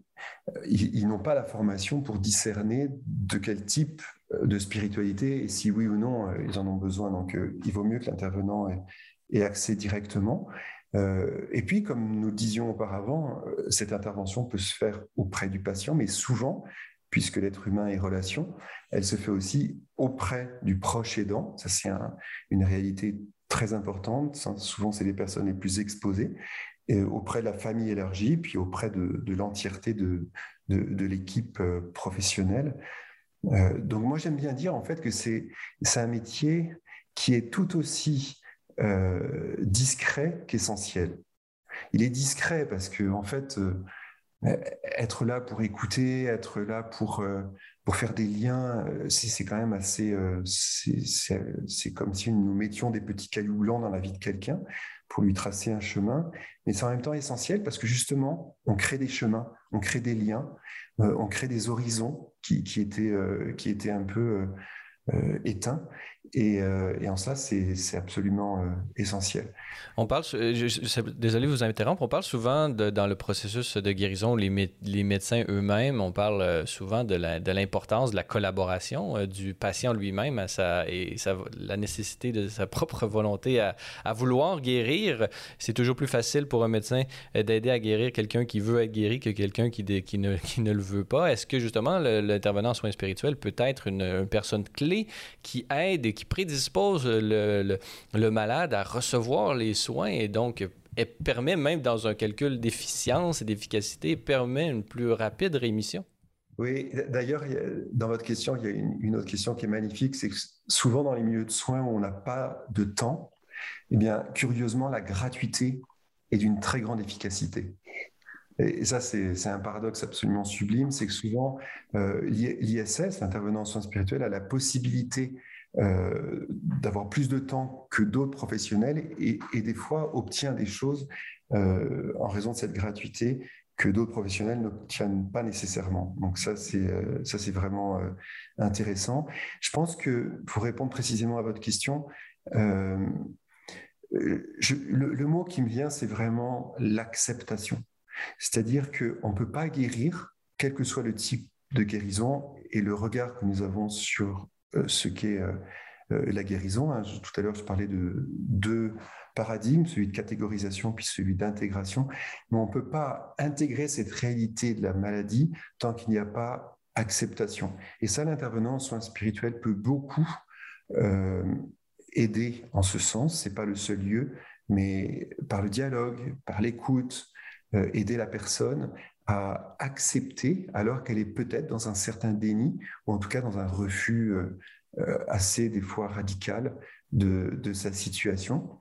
ils n'ont pas la formation pour discerner de quel type de spiritualité et si oui ou non euh, ils en ont besoin. Donc euh, il vaut mieux que l'intervenant ait, accès directement. Euh, et puis, comme nous disions auparavant, cette intervention peut se faire auprès du patient, mais souvent, puisque l'être humain est relation, elle se fait aussi auprès du proche aidant. Ça, c'est une réalité très importante. Souvent, c'est les personnes les plus exposées. Et auprès de la famille élargie, puis auprès de, l'entièreté de, l'équipe professionnelle. Euh, donc moi j'aime bien dire en fait que c'est un métier qui est tout aussi euh, discret qu'essentiel. Il est discret parce que en fait euh, être là pour écouter, être là pour pour faire des liens, c'est quand même assez. c'est comme si nous mettions des petits cailloux blancs dans la vie de quelqu'un pour lui tracer un chemin, mais c'est en même temps essentiel parce que justement, on crée des chemins, on crée des liens, on crée des horizons, qui, était, euh, qui était un peu euh, euh, éteint. Et, et, en ça, c'est absolument essentiel. On parle, désolé de vous interrompre, on parle souvent dans le processus de guérison, les, médecins eux-mêmes, on parle souvent de l'importance de, la collaboration du patient lui-même et la nécessité de sa propre volonté à, vouloir guérir. C'est toujours plus facile pour un médecin d'aider à guérir quelqu'un qui veut être guéri que quelqu'un qui, qui, ne, qui ne le veut pas. Est-ce que justement l'intervenant en soins spirituels peut être une, une personne clé qui aide et qui prédispose le, malade à recevoir les soins et donc elle permet même dans un calcul d'efficience et d'efficacité, permet une plus rapide rémission. Oui, d'ailleurs, dans votre question, il y a une, autre question qui est magnifique, c'est que souvent dans les milieux de soins où on n'a pas de temps, eh bien, curieusement, la gratuité est d'une très grande efficacité. Et ça, c'est un paradoxe absolument sublime, c'est que souvent, euh, l'ISS, l'intervenant en soins spirituels, a la possibilité euh, d'avoir plus de temps que d'autres professionnels et, des fois obtient des choses euh, en raison de cette gratuité que d'autres professionnels n'obtiennent pas nécessairement. Donc ça, c'est euh, ça, c'est vraiment intéressant. Je pense que pour répondre précisément à votre question, le, mot qui me vient, c'est vraiment l'acceptation. C'est-à-dire qu'on ne peut pas guérir, quel que soit le type de guérison et le regard que nous avons sur ce qu'est euh, euh, la guérison. Hein. Tout à l'heure, je parlais de deux paradigmes, celui de catégorisation puis celui d'intégration. Mais on ne peut pas intégrer cette réalité de la maladie tant qu'il n'y a pas acceptation. Et ça, l'intervenant en soins spirituels peut beaucoup aider en ce sens, c'est pas le seul lieu, mais par le dialogue, par l'écoute, aider la personne à accepter alors qu'elle est peut-être dans un certain déni ou en tout cas dans un refus assez des fois radical de, sa situation.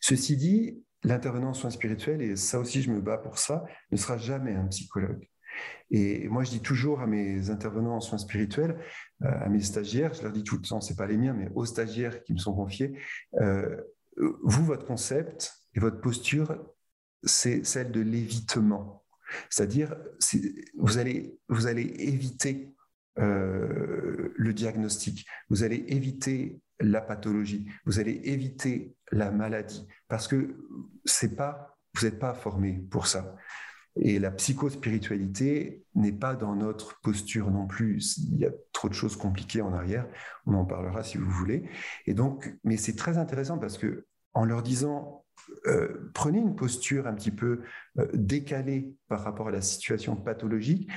Ceci dit, l'intervenant en soins spirituels, et ça aussi je me bats pour ça, ne sera jamais un psychologue. Et moi, je dis toujours à mes intervenants en soins spirituels, euh, à mes stagiaires, je leur dis tout le temps, c'est pas les miens, mais aux stagiaires qui me sont confiés, euh, vous, votre concept et votre posture, c'est celle de l'évitement. C'est-à-dire, vous allez, vous allez éviter euh, le diagnostic, vous allez éviter la pathologie, vous allez éviter la maladie, parce que c'est pas, vous n'êtes pas formé pour ça. Et la psychospiritualité n'est pas dans notre posture non plus. Il y a trop de choses compliquées en arrière. On en parlera si vous voulez. Et donc, mais c'est très intéressant parce que en leur disant euh, prenez une posture un petit peu euh, décalée par rapport à la situation pathologique,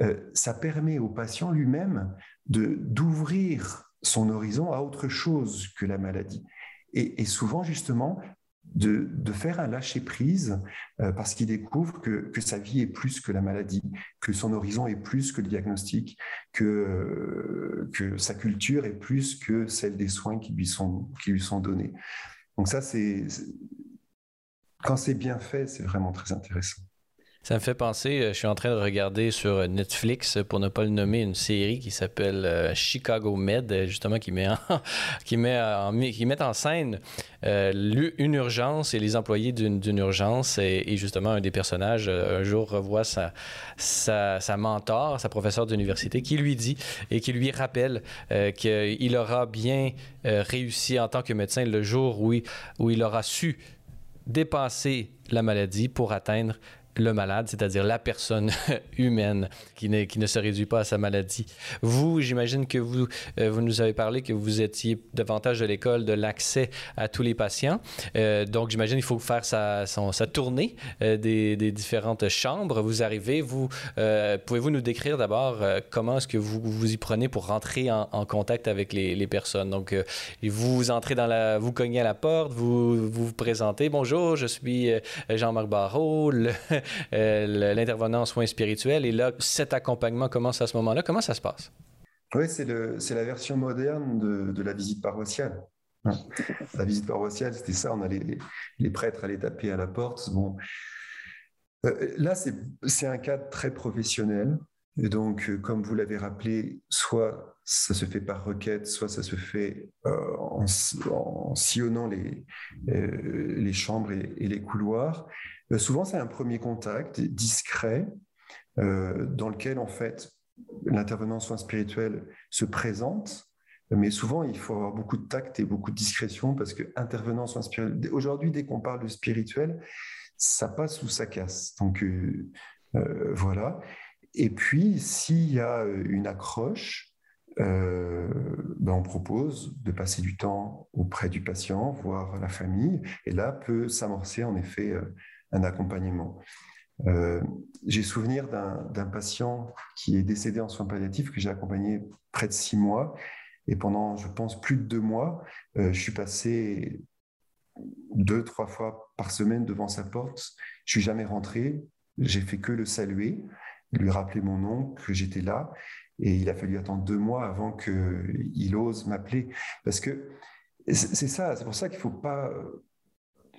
euh, ça permet au patient lui-même de d'ouvrir son horizon à autre chose que la maladie. Et, souvent, justement, de, faire un lâcher-prise parce qu'il découvre que, sa vie est plus que la maladie, que son horizon est plus que le diagnostic, que, que sa culture est plus que celle des soins qui lui sont, qui lui sont donnés. Donc ça, c'est quand c'est bien fait, c'est vraiment très intéressant. Ça me fait penser, euh, je suis en train de regarder sur Netflix, pour ne pas le nommer, une série qui s'appelle euh, Chicago Med, justement, qui met en, qui met qui met en scène euh, une urgence et les employés d'une urgence. Et, justement, un des personnages, un jour, revoit sa, sa, mentor, sa professeure d'université, qui lui dit et qui lui rappelle qu'il aura bien réussi en tant que médecin le jour où où il aura su dépasser la maladie pour atteindre le malade, c'est-à-dire la personne humaine qui, qui, ne se réduit pas à sa maladie. Vous, j'imagine que vous, euh, vous nous avez parlé que vous étiez davantage de l'école de l'accès à tous les patients. Euh, donc, j'imagine qu'il faut faire sa, sa tournée euh, des, des, différentes chambres. Vous arrivez, vous pouvez-vous nous décrire d'abord comment est-ce que vous vous y prenez pour rentrer en, contact avec les, personnes? Donc, vous entrez dans la, vous cognez à la porte, vous vous, présentez. Bonjour, je suis Jean-Marc Barrault, euh, l'intervenant en soins spirituels. Et là, cet accompagnement commence à ce moment-là. Comment ça se passe? Oui, c'est la version moderne de, de la visite paroissiale. La visite paroissiale, c'était ça, on allait, les, prêtres allaient taper à la porte. Bon. Euh, là, c'est un cadre très professionnel. Et donc, euh, comme vous l'avez rappelé, soit ça se fait par requête, soit ça se fait en, en, sillonnant les, les chambres et, et les couloirs. Euh, souvent, c'est un premier contact discret euh, dans lequel, en fait, l'intervenant en soins spirituels se présente. Mais souvent, il faut avoir beaucoup de tact et beaucoup de discrétion parce que intervenant en soins aujourd'hui, dès qu'on parle de spirituel, ça passe ou ça casse. Donc, euh, voilà. Et puis, s'il y a une accroche, ben on propose de passer du temps auprès du patient, voir la famille, et là peut s'amorcer en effet un accompagnement. Euh, j'ai souvenir d'un patient qui est décédé en soins palliatifs que j'ai accompagné près de six mois. Et pendant, je pense, plus de deux mois, euh, je suis passé deux, trois fois par semaine devant sa porte. Je suis jamais rentré. J'ai fait que le saluer, lui rappeler mon nom, que j'étais là. Et il a fallu attendre deux mois avant qu'il ose m'appeler. Parce que c'est ça, c'est pour ça qu'il ne faut pas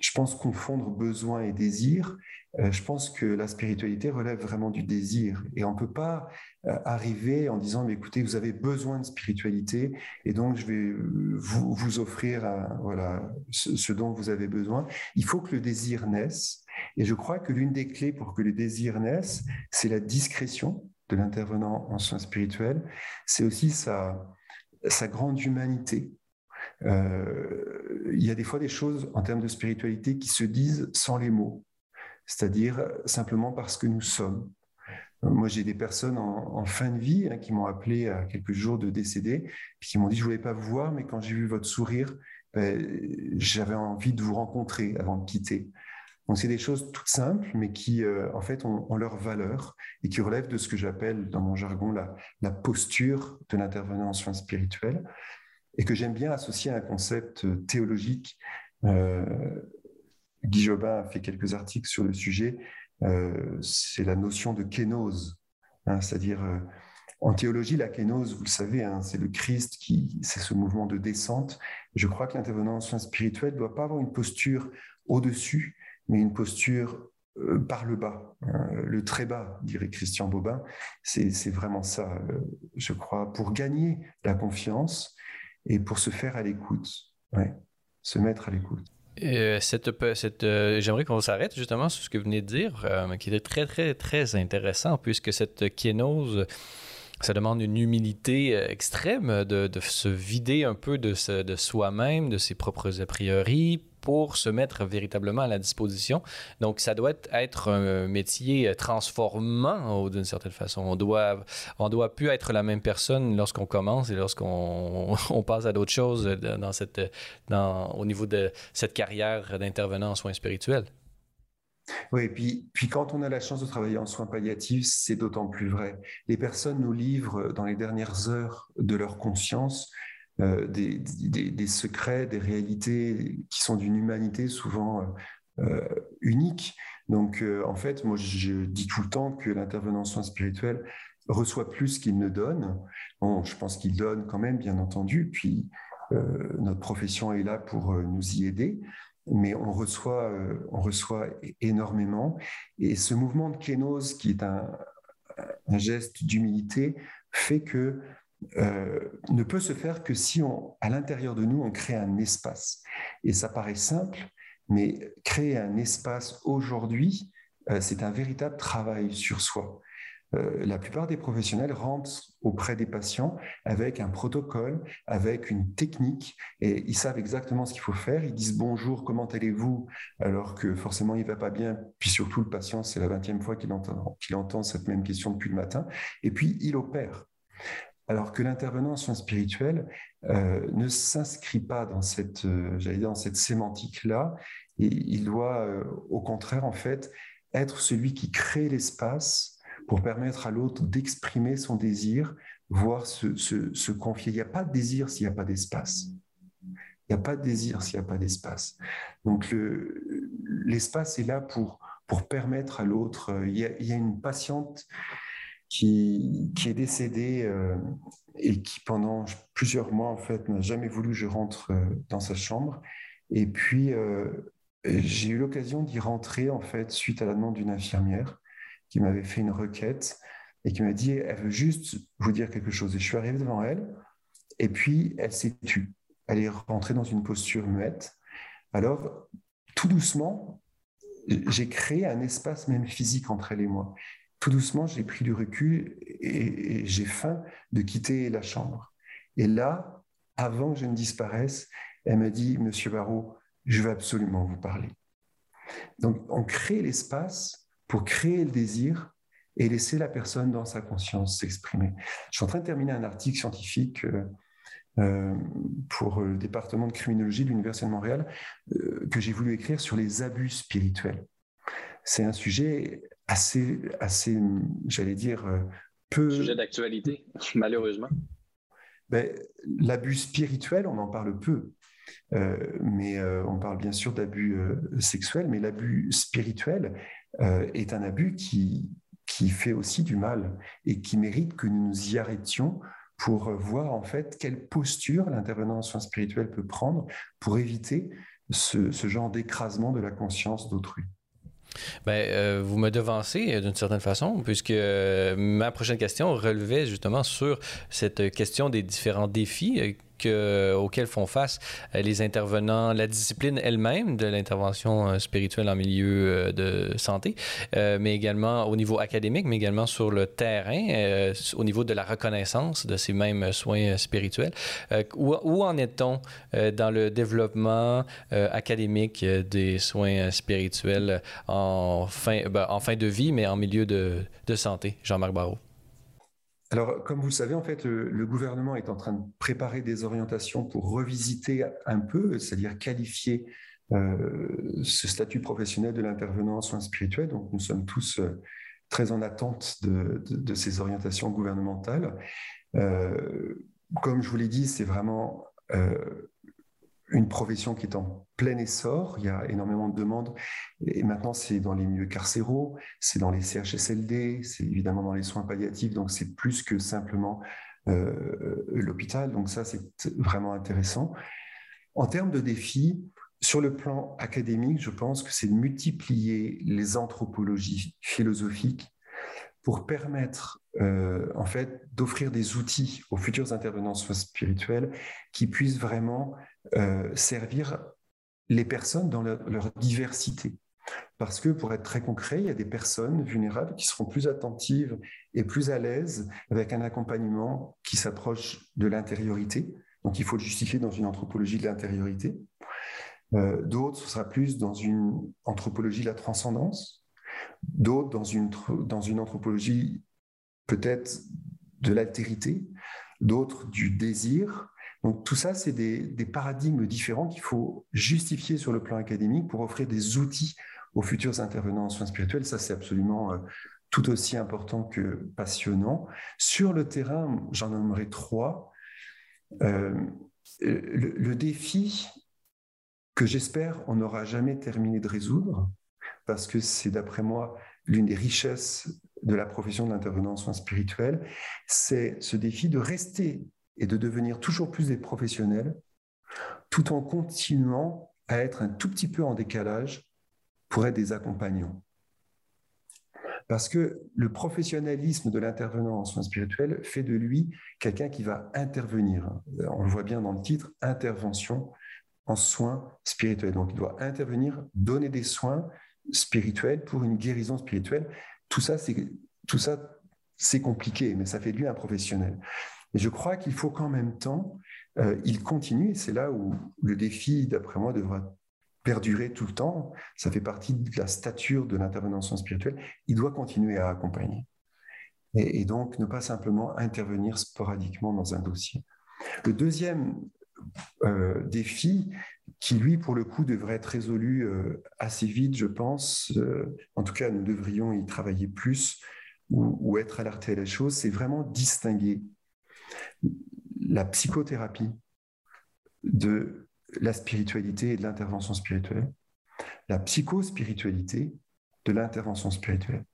je pense confondre besoin et désir. Euh, je pense que la spiritualité relève vraiment du désir. Et on ne peut pas euh, arriver en disant, mais écoutez, vous avez besoin de spiritualité, et donc je vais euh, vous, offrir voilà, ce, dont vous avez besoin. Il faut que le désir naisse. Et je crois que l'une des clés pour que le désir naisse, c'est la discrétion de l'intervenant en soins spirituels. C'est aussi sa grande humanité. Euh, il y a des fois des choses en termes de spiritualité qui se disent sans les mots, c'est-à-dire simplement parce que nous sommes. Moi, j'ai des personnes en, fin de vie hein, qui m'ont appelé à quelques jours de décédé, puis qui m'ont dit je voulais pas vous voir, mais quand j'ai vu votre sourire, ben, j'avais envie de vous rencontrer avant de quitter. Donc, c'est des choses toutes simples, mais qui, euh, en fait, ont, leur valeur et qui relèvent de ce que j'appelle, dans mon jargon, la, la posture de l'intervenant en soins spirituels. Et que j'aime bien associer à un concept théologique. Euh, Guy Jobin a fait quelques articles sur le sujet. Euh, c'est la notion de kénose, hein, c'est-à-dire euh, en théologie, la kénose, vous le savez, hein, c'est le Christ qui, c'est ce mouvement de descente. Je crois que l'intervenant en ne doit pas avoir une posture au-dessus, mais une posture euh, par le bas, hein, le très bas, dirait Christian Bobin. C'est vraiment ça, je crois, pour gagner la confiance et pour se faire à l'écoute, se mettre à l'écoute. Euh, cette, cette euh, J'aimerais qu'on s'arrête justement sur ce que vous venez de dire, euh, qui était très, très, très intéressant, puisque cette kénose, ça demande une humilité extrême de, de se vider un peu de, de soi-même, de ses propres a priori, pour se mettre véritablement à la disposition. Donc, ça doit être un métier transformant d'une certaine façon. On doit, on doit plus être la même personne lorsqu'on commence et lorsqu'on on passe à d'autres choses dans cette, dans, au niveau de cette carrière d'intervenant en soins spirituels. Oui, et puis, puis quand on a la chance de travailler en soins palliatifs, c'est d'autant plus vrai. Les personnes nous livrent dans les dernières heures de leur conscience euh, des, secrets, des réalités qui sont d'une humanité souvent euh, euh, unique. Donc, en fait, moi, je dis tout le temps que l'intervenant en soins spirituels reçoit plus qu'il ne donne. Bon, je pense qu'il donne quand même, bien entendu. Puis, notre profession est là pour nous y aider mais on reçoit, on reçoit énormément. Et ce mouvement de kénose, qui est un geste d'humilité, fait que euh, ne peut se faire que si on, à l'intérieur de nous, on crée un espace. Et ça paraît simple, mais créer un espace aujourd'hui, euh, c'est un véritable travail sur soi. Euh, la plupart des professionnels rentrent auprès des patients avec un protocole, avec une technique, et ils savent exactement ce qu'il faut faire. Ils disent bonjour, comment allez-vous? Alors que forcément, il ne va pas bien. Puis surtout, le patient, c'est la vingtième fois qu'il entend, qu'il entend cette même question depuis le matin. Et puis, il opère alors que l'intervenant en soins spirituels euh, ne s'inscrit pas dans cette, euh, j'allais dans cette sémantique-là, il doit euh, au contraire en fait être celui qui crée l'espace pour permettre à l'autre d'exprimer son désir, voire se, confier. Il n'y a pas de désir s'il n'y a pas d'espace. Il n'y a pas de désir s'il n'y a pas d'espace. Donc l'espace est là pour, pour permettre à l'autre. Il, y a une patiente qui, est décédé euh, et qui, pendant plusieurs mois, en fait, n'a jamais voulu que je rentre euh, dans sa chambre. Et puis, euh, j'ai eu l'occasion d'y rentrer, en fait, suite à la demande d'une infirmière qui m'avait fait une requête et qui m'a dit elle veut juste vous dire quelque chose. Et je suis arrivé devant elle, et puis elle s'est tue. Elle est rentrée dans une posture muette. Alors, tout doucement, j'ai créé un espace même physique entre elle et moi tout doucement, j'ai pris du recul et, j'ai faim de quitter la chambre. Et là, avant que je ne disparaisse, elle m'a dit, Monsieur Barrault, je veux absolument vous parler. Donc, on crée l'espace pour créer le désir et laisser la personne dans sa conscience s'exprimer. Je suis en train de terminer un article scientifique euh, euh, pour le département de criminologie de l'Université de Montréal euh, que j'ai voulu écrire sur les abus spirituels. C'est un sujet assez, assez j'allais dire, euh, peu. Sujet d'actualité, malheureusement. Ben, L'abus spirituel, on en parle peu. Euh, mais euh, on parle bien sûr d'abus sexuels, mais l'abus spirituel est un abus qui, qui fait aussi du mal et qui mérite que nous nous y arrêtions pour voir en fait quelle posture l'intervenant en soins spirituels peut prendre pour éviter ce, ce genre d'écrasement de la conscience d'autrui. Ben, euh, vous me devancez euh, d'une certaine façon, puisque euh, ma prochaine question relevait justement sur cette question des différents défis auxquels font face euh, les intervenants, la discipline elle-même de l'intervention euh, spirituelle en milieu euh, de santé, mais également au niveau académique, mais également sur le terrain, au niveau de la reconnaissance de ces mêmes soins spirituels. Où, en est-on dans le développement académique des soins spirituels en fin, ben, en fin de vie, mais en milieu de, de santé? Jean-Marc Barrault. Alors, comme vous le savez, en fait, le, gouvernement est en train de préparer des orientations pour revisiter un peu, c'est-à-dire qualifier euh, ce statut professionnel de l'intervenant en soins spirituels. Donc, nous sommes tous euh, très en attente de, ces orientations gouvernementales. Euh, comme je vous l'ai dit, c'est vraiment une profession qui est en plein essor. Il y a énormément de demandes. Et maintenant, c'est dans les milieux carcéraux, c'est dans les CHSLD, c'est évidemment dans les soins palliatifs. Donc, c'est plus que simplement euh, l'hôpital. Donc, ça, c'est vraiment intéressant. En termes de défis, sur le plan académique, je pense que c'est de multiplier les anthropologies philosophiques pour permettre euh, en fait d'offrir des outils aux futurs intervenants spirituels qui puissent vraiment euh, servir les personnes dans leur, diversité. Parce que pour être très concret, il y a des personnes vulnérables qui seront plus attentives et plus à l'aise avec un accompagnement qui s'approche de l'intériorité. Donc il faut le justifier dans une anthropologie de l'intériorité. Euh, d'autres, ce sera plus dans une anthropologie de la transcendance d'autres dans une, dans une anthropologie peut-être de l'altérité, d'autres du désir. Donc tout ça, c'est des, paradigmes différents qu'il faut justifier sur le plan académique pour offrir des outils aux futurs intervenants en soins spirituels. Ça, c'est absolument euh, tout aussi important que passionnant. Sur le terrain, j'en nommerai trois. Euh, le, défi que j'espère on n'aura jamais terminé de résoudre, parce que c'est d'après moi l'une des richesses de la profession de l'intervenant en soins spirituels, c'est ce défi de rester et de devenir toujours plus des professionnels, tout en continuant à être un tout petit peu en décalage pour être des accompagnants. Parce que le professionnalisme de l'intervenant en soins spirituels fait de lui quelqu'un qui va intervenir. On le voit bien dans le titre, intervention en soins spirituels. Donc il doit intervenir, donner des soins spirituel, pour une guérison spirituelle. Tout ça, c'est compliqué, mais ça fait de lui un professionnel. Et je crois qu'il faut qu'en même temps, euh, il continue. C'est là où le défi, d'après moi, devra perdurer tout le temps. Ça fait partie de la stature de l'intervention spirituelle. Il doit continuer à accompagner. Et, donc, ne pas simplement intervenir sporadiquement dans un dossier. Le deuxième euh, défi, qui, lui, pour le coup, devrait être résolu euh, assez vite, je pense. En tout cas, nous devrions y travailler plus ou, être alertés à la chose. C'est vraiment distinguer la psychothérapie de la spiritualité et de l'intervention spirituelle, la psychospiritualité de l'intervention spirituelle.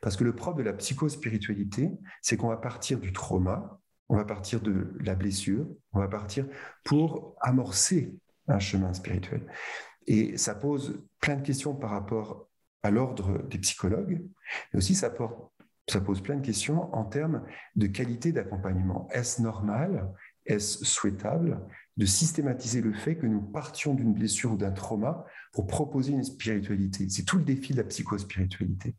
Parce que le propre de la psychospiritualité, c'est qu'on va partir du trauma, on va partir de la blessure, on va partir pour amorcer un chemin spirituel. Et ça pose plein de questions par rapport à l'ordre des psychologues, mais aussi ça, ça pose plein de questions en termes de qualité d'accompagnement. Est-ce normal, est-ce souhaitable de systématiser le fait que nous partions d'une blessure ou d'un trauma pour proposer une spiritualité? C'est tout le défi de la psychospiritualité.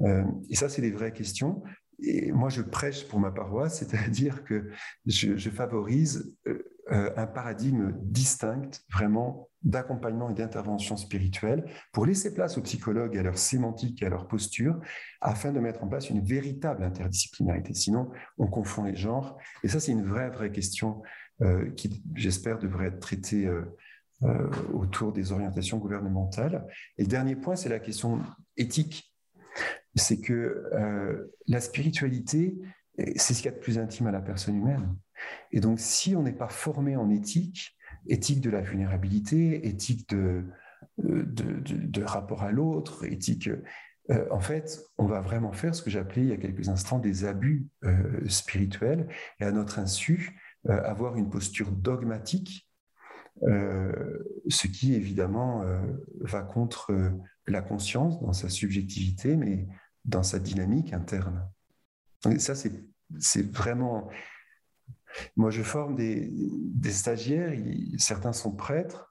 Euh, et ça, c'est des vraies questions. Et moi, je prêche pour ma paroisse, c'est-à-dire que je, favorise euh, euh, un paradigme distinct, vraiment, d'accompagnement et d'intervention spirituelle pour laisser place aux psychologues, à leur sémantique et à leur posture, afin de mettre en place une véritable interdisciplinarité. Sinon, on confond les genres. Et ça, c'est une vraie, vraie question euh, qui, j'espère, devrait être traitée autour des orientations gouvernementales. Et le dernier point, c'est la question éthique c'est que euh, la spiritualité, c'est ce qu'il y a de plus intime à la personne humaine. Et donc, si on n'est pas formé en éthique, éthique de la vulnérabilité, éthique de, euh, rapport à l'autre, éthique, euh, en fait, on va vraiment faire ce que j'appelais il y a quelques instants des abus spirituels et à notre insu, avoir une posture dogmatique, ce qui évidemment va contre la conscience dans sa subjectivité, mais dans sa dynamique interne. Ça, c'est vraiment... Moi, je forme des, stagiaires, certains sont prêtres,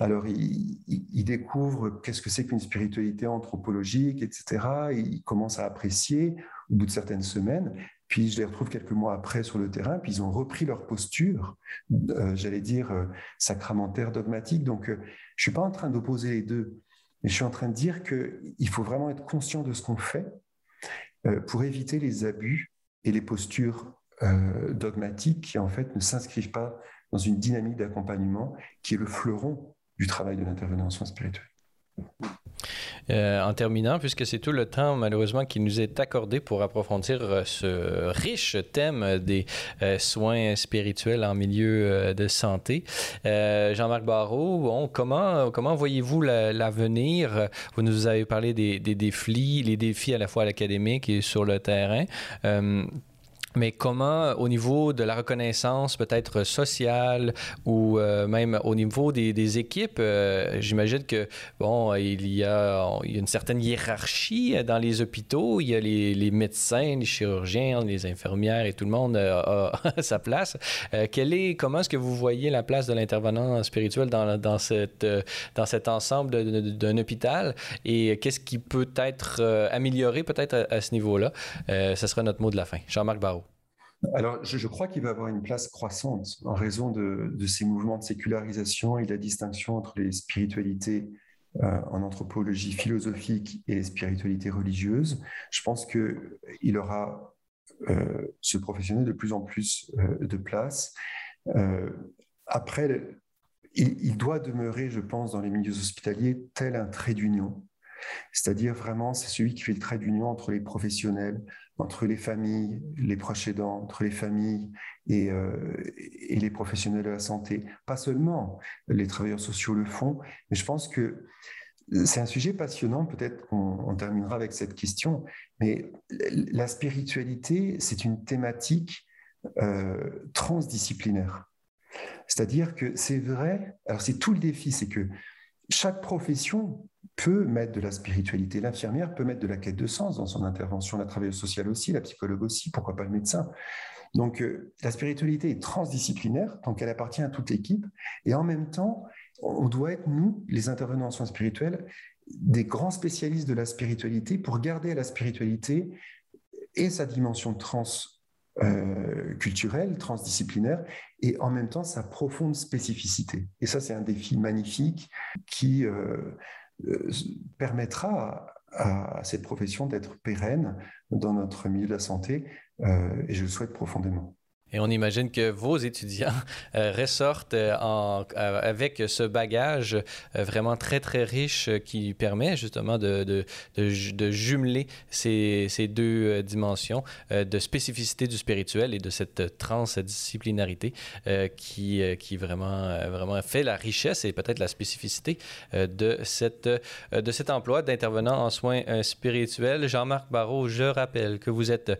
alors ils, découvrent qu'est-ce que c'est qu'une spiritualité anthropologique, etc. ils commencent à apprécier au bout de certaines semaines. Puis je les retrouve quelques mois après sur le terrain, puis ils ont repris leur posture, euh, j'allais dire, euh, sacramentaire, dogmatique. Donc, euh, je ne suis pas en train d'opposer les deux. Mais je suis en train de dire qu'il faut vraiment être conscient de ce qu'on fait pour éviter les abus et les postures euh, dogmatiques qui, en fait, ne s'inscrivent pas dans une dynamique d'accompagnement qui est le fleuron du travail de l'intervention spirituelle. Euh, en terminant, puisque c'est tout le temps malheureusement qui nous est accordé pour approfondir euh, ce riche thème des euh, soins spirituels en milieu de santé. Jean-Marc Barrault, comment, voyez-vous l'avenir? Vous nous avez parlé des, des, défis, les défis à la fois à l'académique et sur le terrain. Mais comment, au niveau de la reconnaissance peut-être sociale ou euh, même au niveau des, équipes, euh, j'imagine que, bon, il y, a, une certaine hiérarchie dans les hôpitaux. Il y a les, médecins, les chirurgiens, les infirmières et tout le monde euh, a, sa place. quelle est, comment est-ce que vous voyez la place de l'intervenant spirituel dans, dans, cette, dans cet ensemble d'un hôpital? Et qu'est-ce qui peut être amélioré peut-être à, ce niveau-là? ce sera notre mot de la fin. Jean-Marc Barrault. Alors, je, crois qu'il va avoir une place croissante en raison de, ces mouvements de sécularisation et la distinction entre les spiritualités euh, en anthropologie philosophique et les spiritualités religieuses. Je pense qu'il aura euh, ce professionnel de plus en plus euh, de place. après, il, il, doit demeurer, je pense, dans les milieux hospitaliers tel un trait d'union. C'est-à-dire vraiment, c'est celui qui fait le trait d'union entre les professionnels, entre les familles, les proches aidants, entre les familles et, euh, et, les professionnels de la santé. Pas seulement les travailleurs sociaux le font, mais je pense que c'est un sujet passionnant, peut-être qu'on terminera avec cette question, mais la spiritualité, c'est une thématique euh, transdisciplinaire. C'est-à-dire que c'est vrai, alors c'est tout le défi, c'est que chaque profession peut mettre de la spiritualité. L'infirmière peut mettre de la quête de sens dans son intervention, la travailleuse sociale aussi, la psychologue aussi, pourquoi pas le médecin. Donc euh, la spiritualité est transdisciplinaire, donc elle appartient à toute équipe, et en même temps, on doit être, nous, les intervenants en soins spirituels, des grands spécialistes de la spiritualité pour garder la spiritualité et sa dimension trans euh, culturelle, transdisciplinaire, et en même temps sa profonde spécificité. Et ça, c'est un défi magnifique qui euh, euh, permettra à, cette profession d'être pérenne dans notre milieu de la santé, et je le souhaite profondément. Et on imagine que vos étudiants euh, ressortent euh, euh, avec ce bagage vraiment très, très riche qui permet justement de, jumeler ces, ces deux dimensions de spécificité du spirituel et de cette transdisciplinarité qui, qui vraiment, vraiment fait la richesse et peut-être la spécificité de, cette, de cet emploi d'intervenant en soins spirituels. Jean-Marc Barrault, je rappelle que vous êtes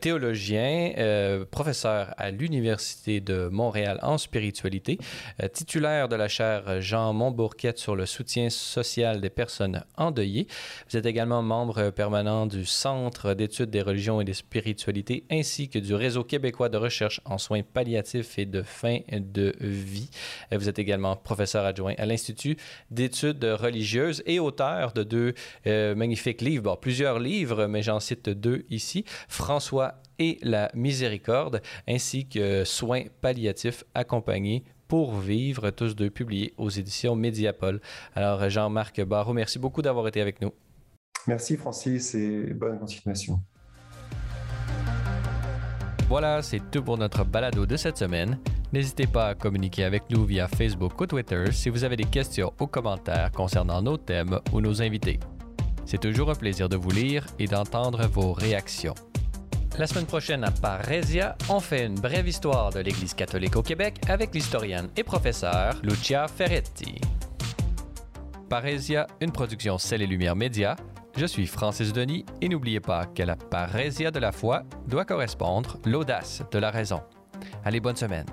théologien, professeur à l'Université de Montréal en spiritualité, euh, titulaire de la chaire Jean Montbourquette sur le soutien social des personnes endeuillées. Vous êtes également membre permanent du Centre d'études des religions et des spiritualités ainsi que du Réseau québécois de recherche en soins palliatifs et de fin de vie. Euh, vous êtes également professeur adjoint à l'Institut d'études religieuses et auteur de deux euh, magnifiques livres, plusieurs livres, mais j'en cite deux ici. François et la miséricorde, ainsi que Soins palliatifs accompagnés pour vivre, tous deux publiés aux éditions Mediapol. Alors, Jean-Marc Barrault, merci beaucoup d'avoir été avec nous. Merci, Francis, et bonne continuation. Voilà, c'est tout pour notre balado de cette semaine. N'hésitez pas à communiquer avec nous via Facebook ou Twitter si vous avez des questions ou commentaires concernant nos thèmes ou nos invités. C'est toujours un plaisir de vous lire et d'entendre vos réactions. La semaine prochaine à Parésia, on fait une brève histoire de l'Église catholique au Québec avec l'historienne et professeure Lucia Ferretti. Parésia, une production Celle et Lumière Média. Je suis Francis Denis et n'oubliez pas que la parésia de la foi doit correspondre l'audace de la raison. Allez, bonne semaine.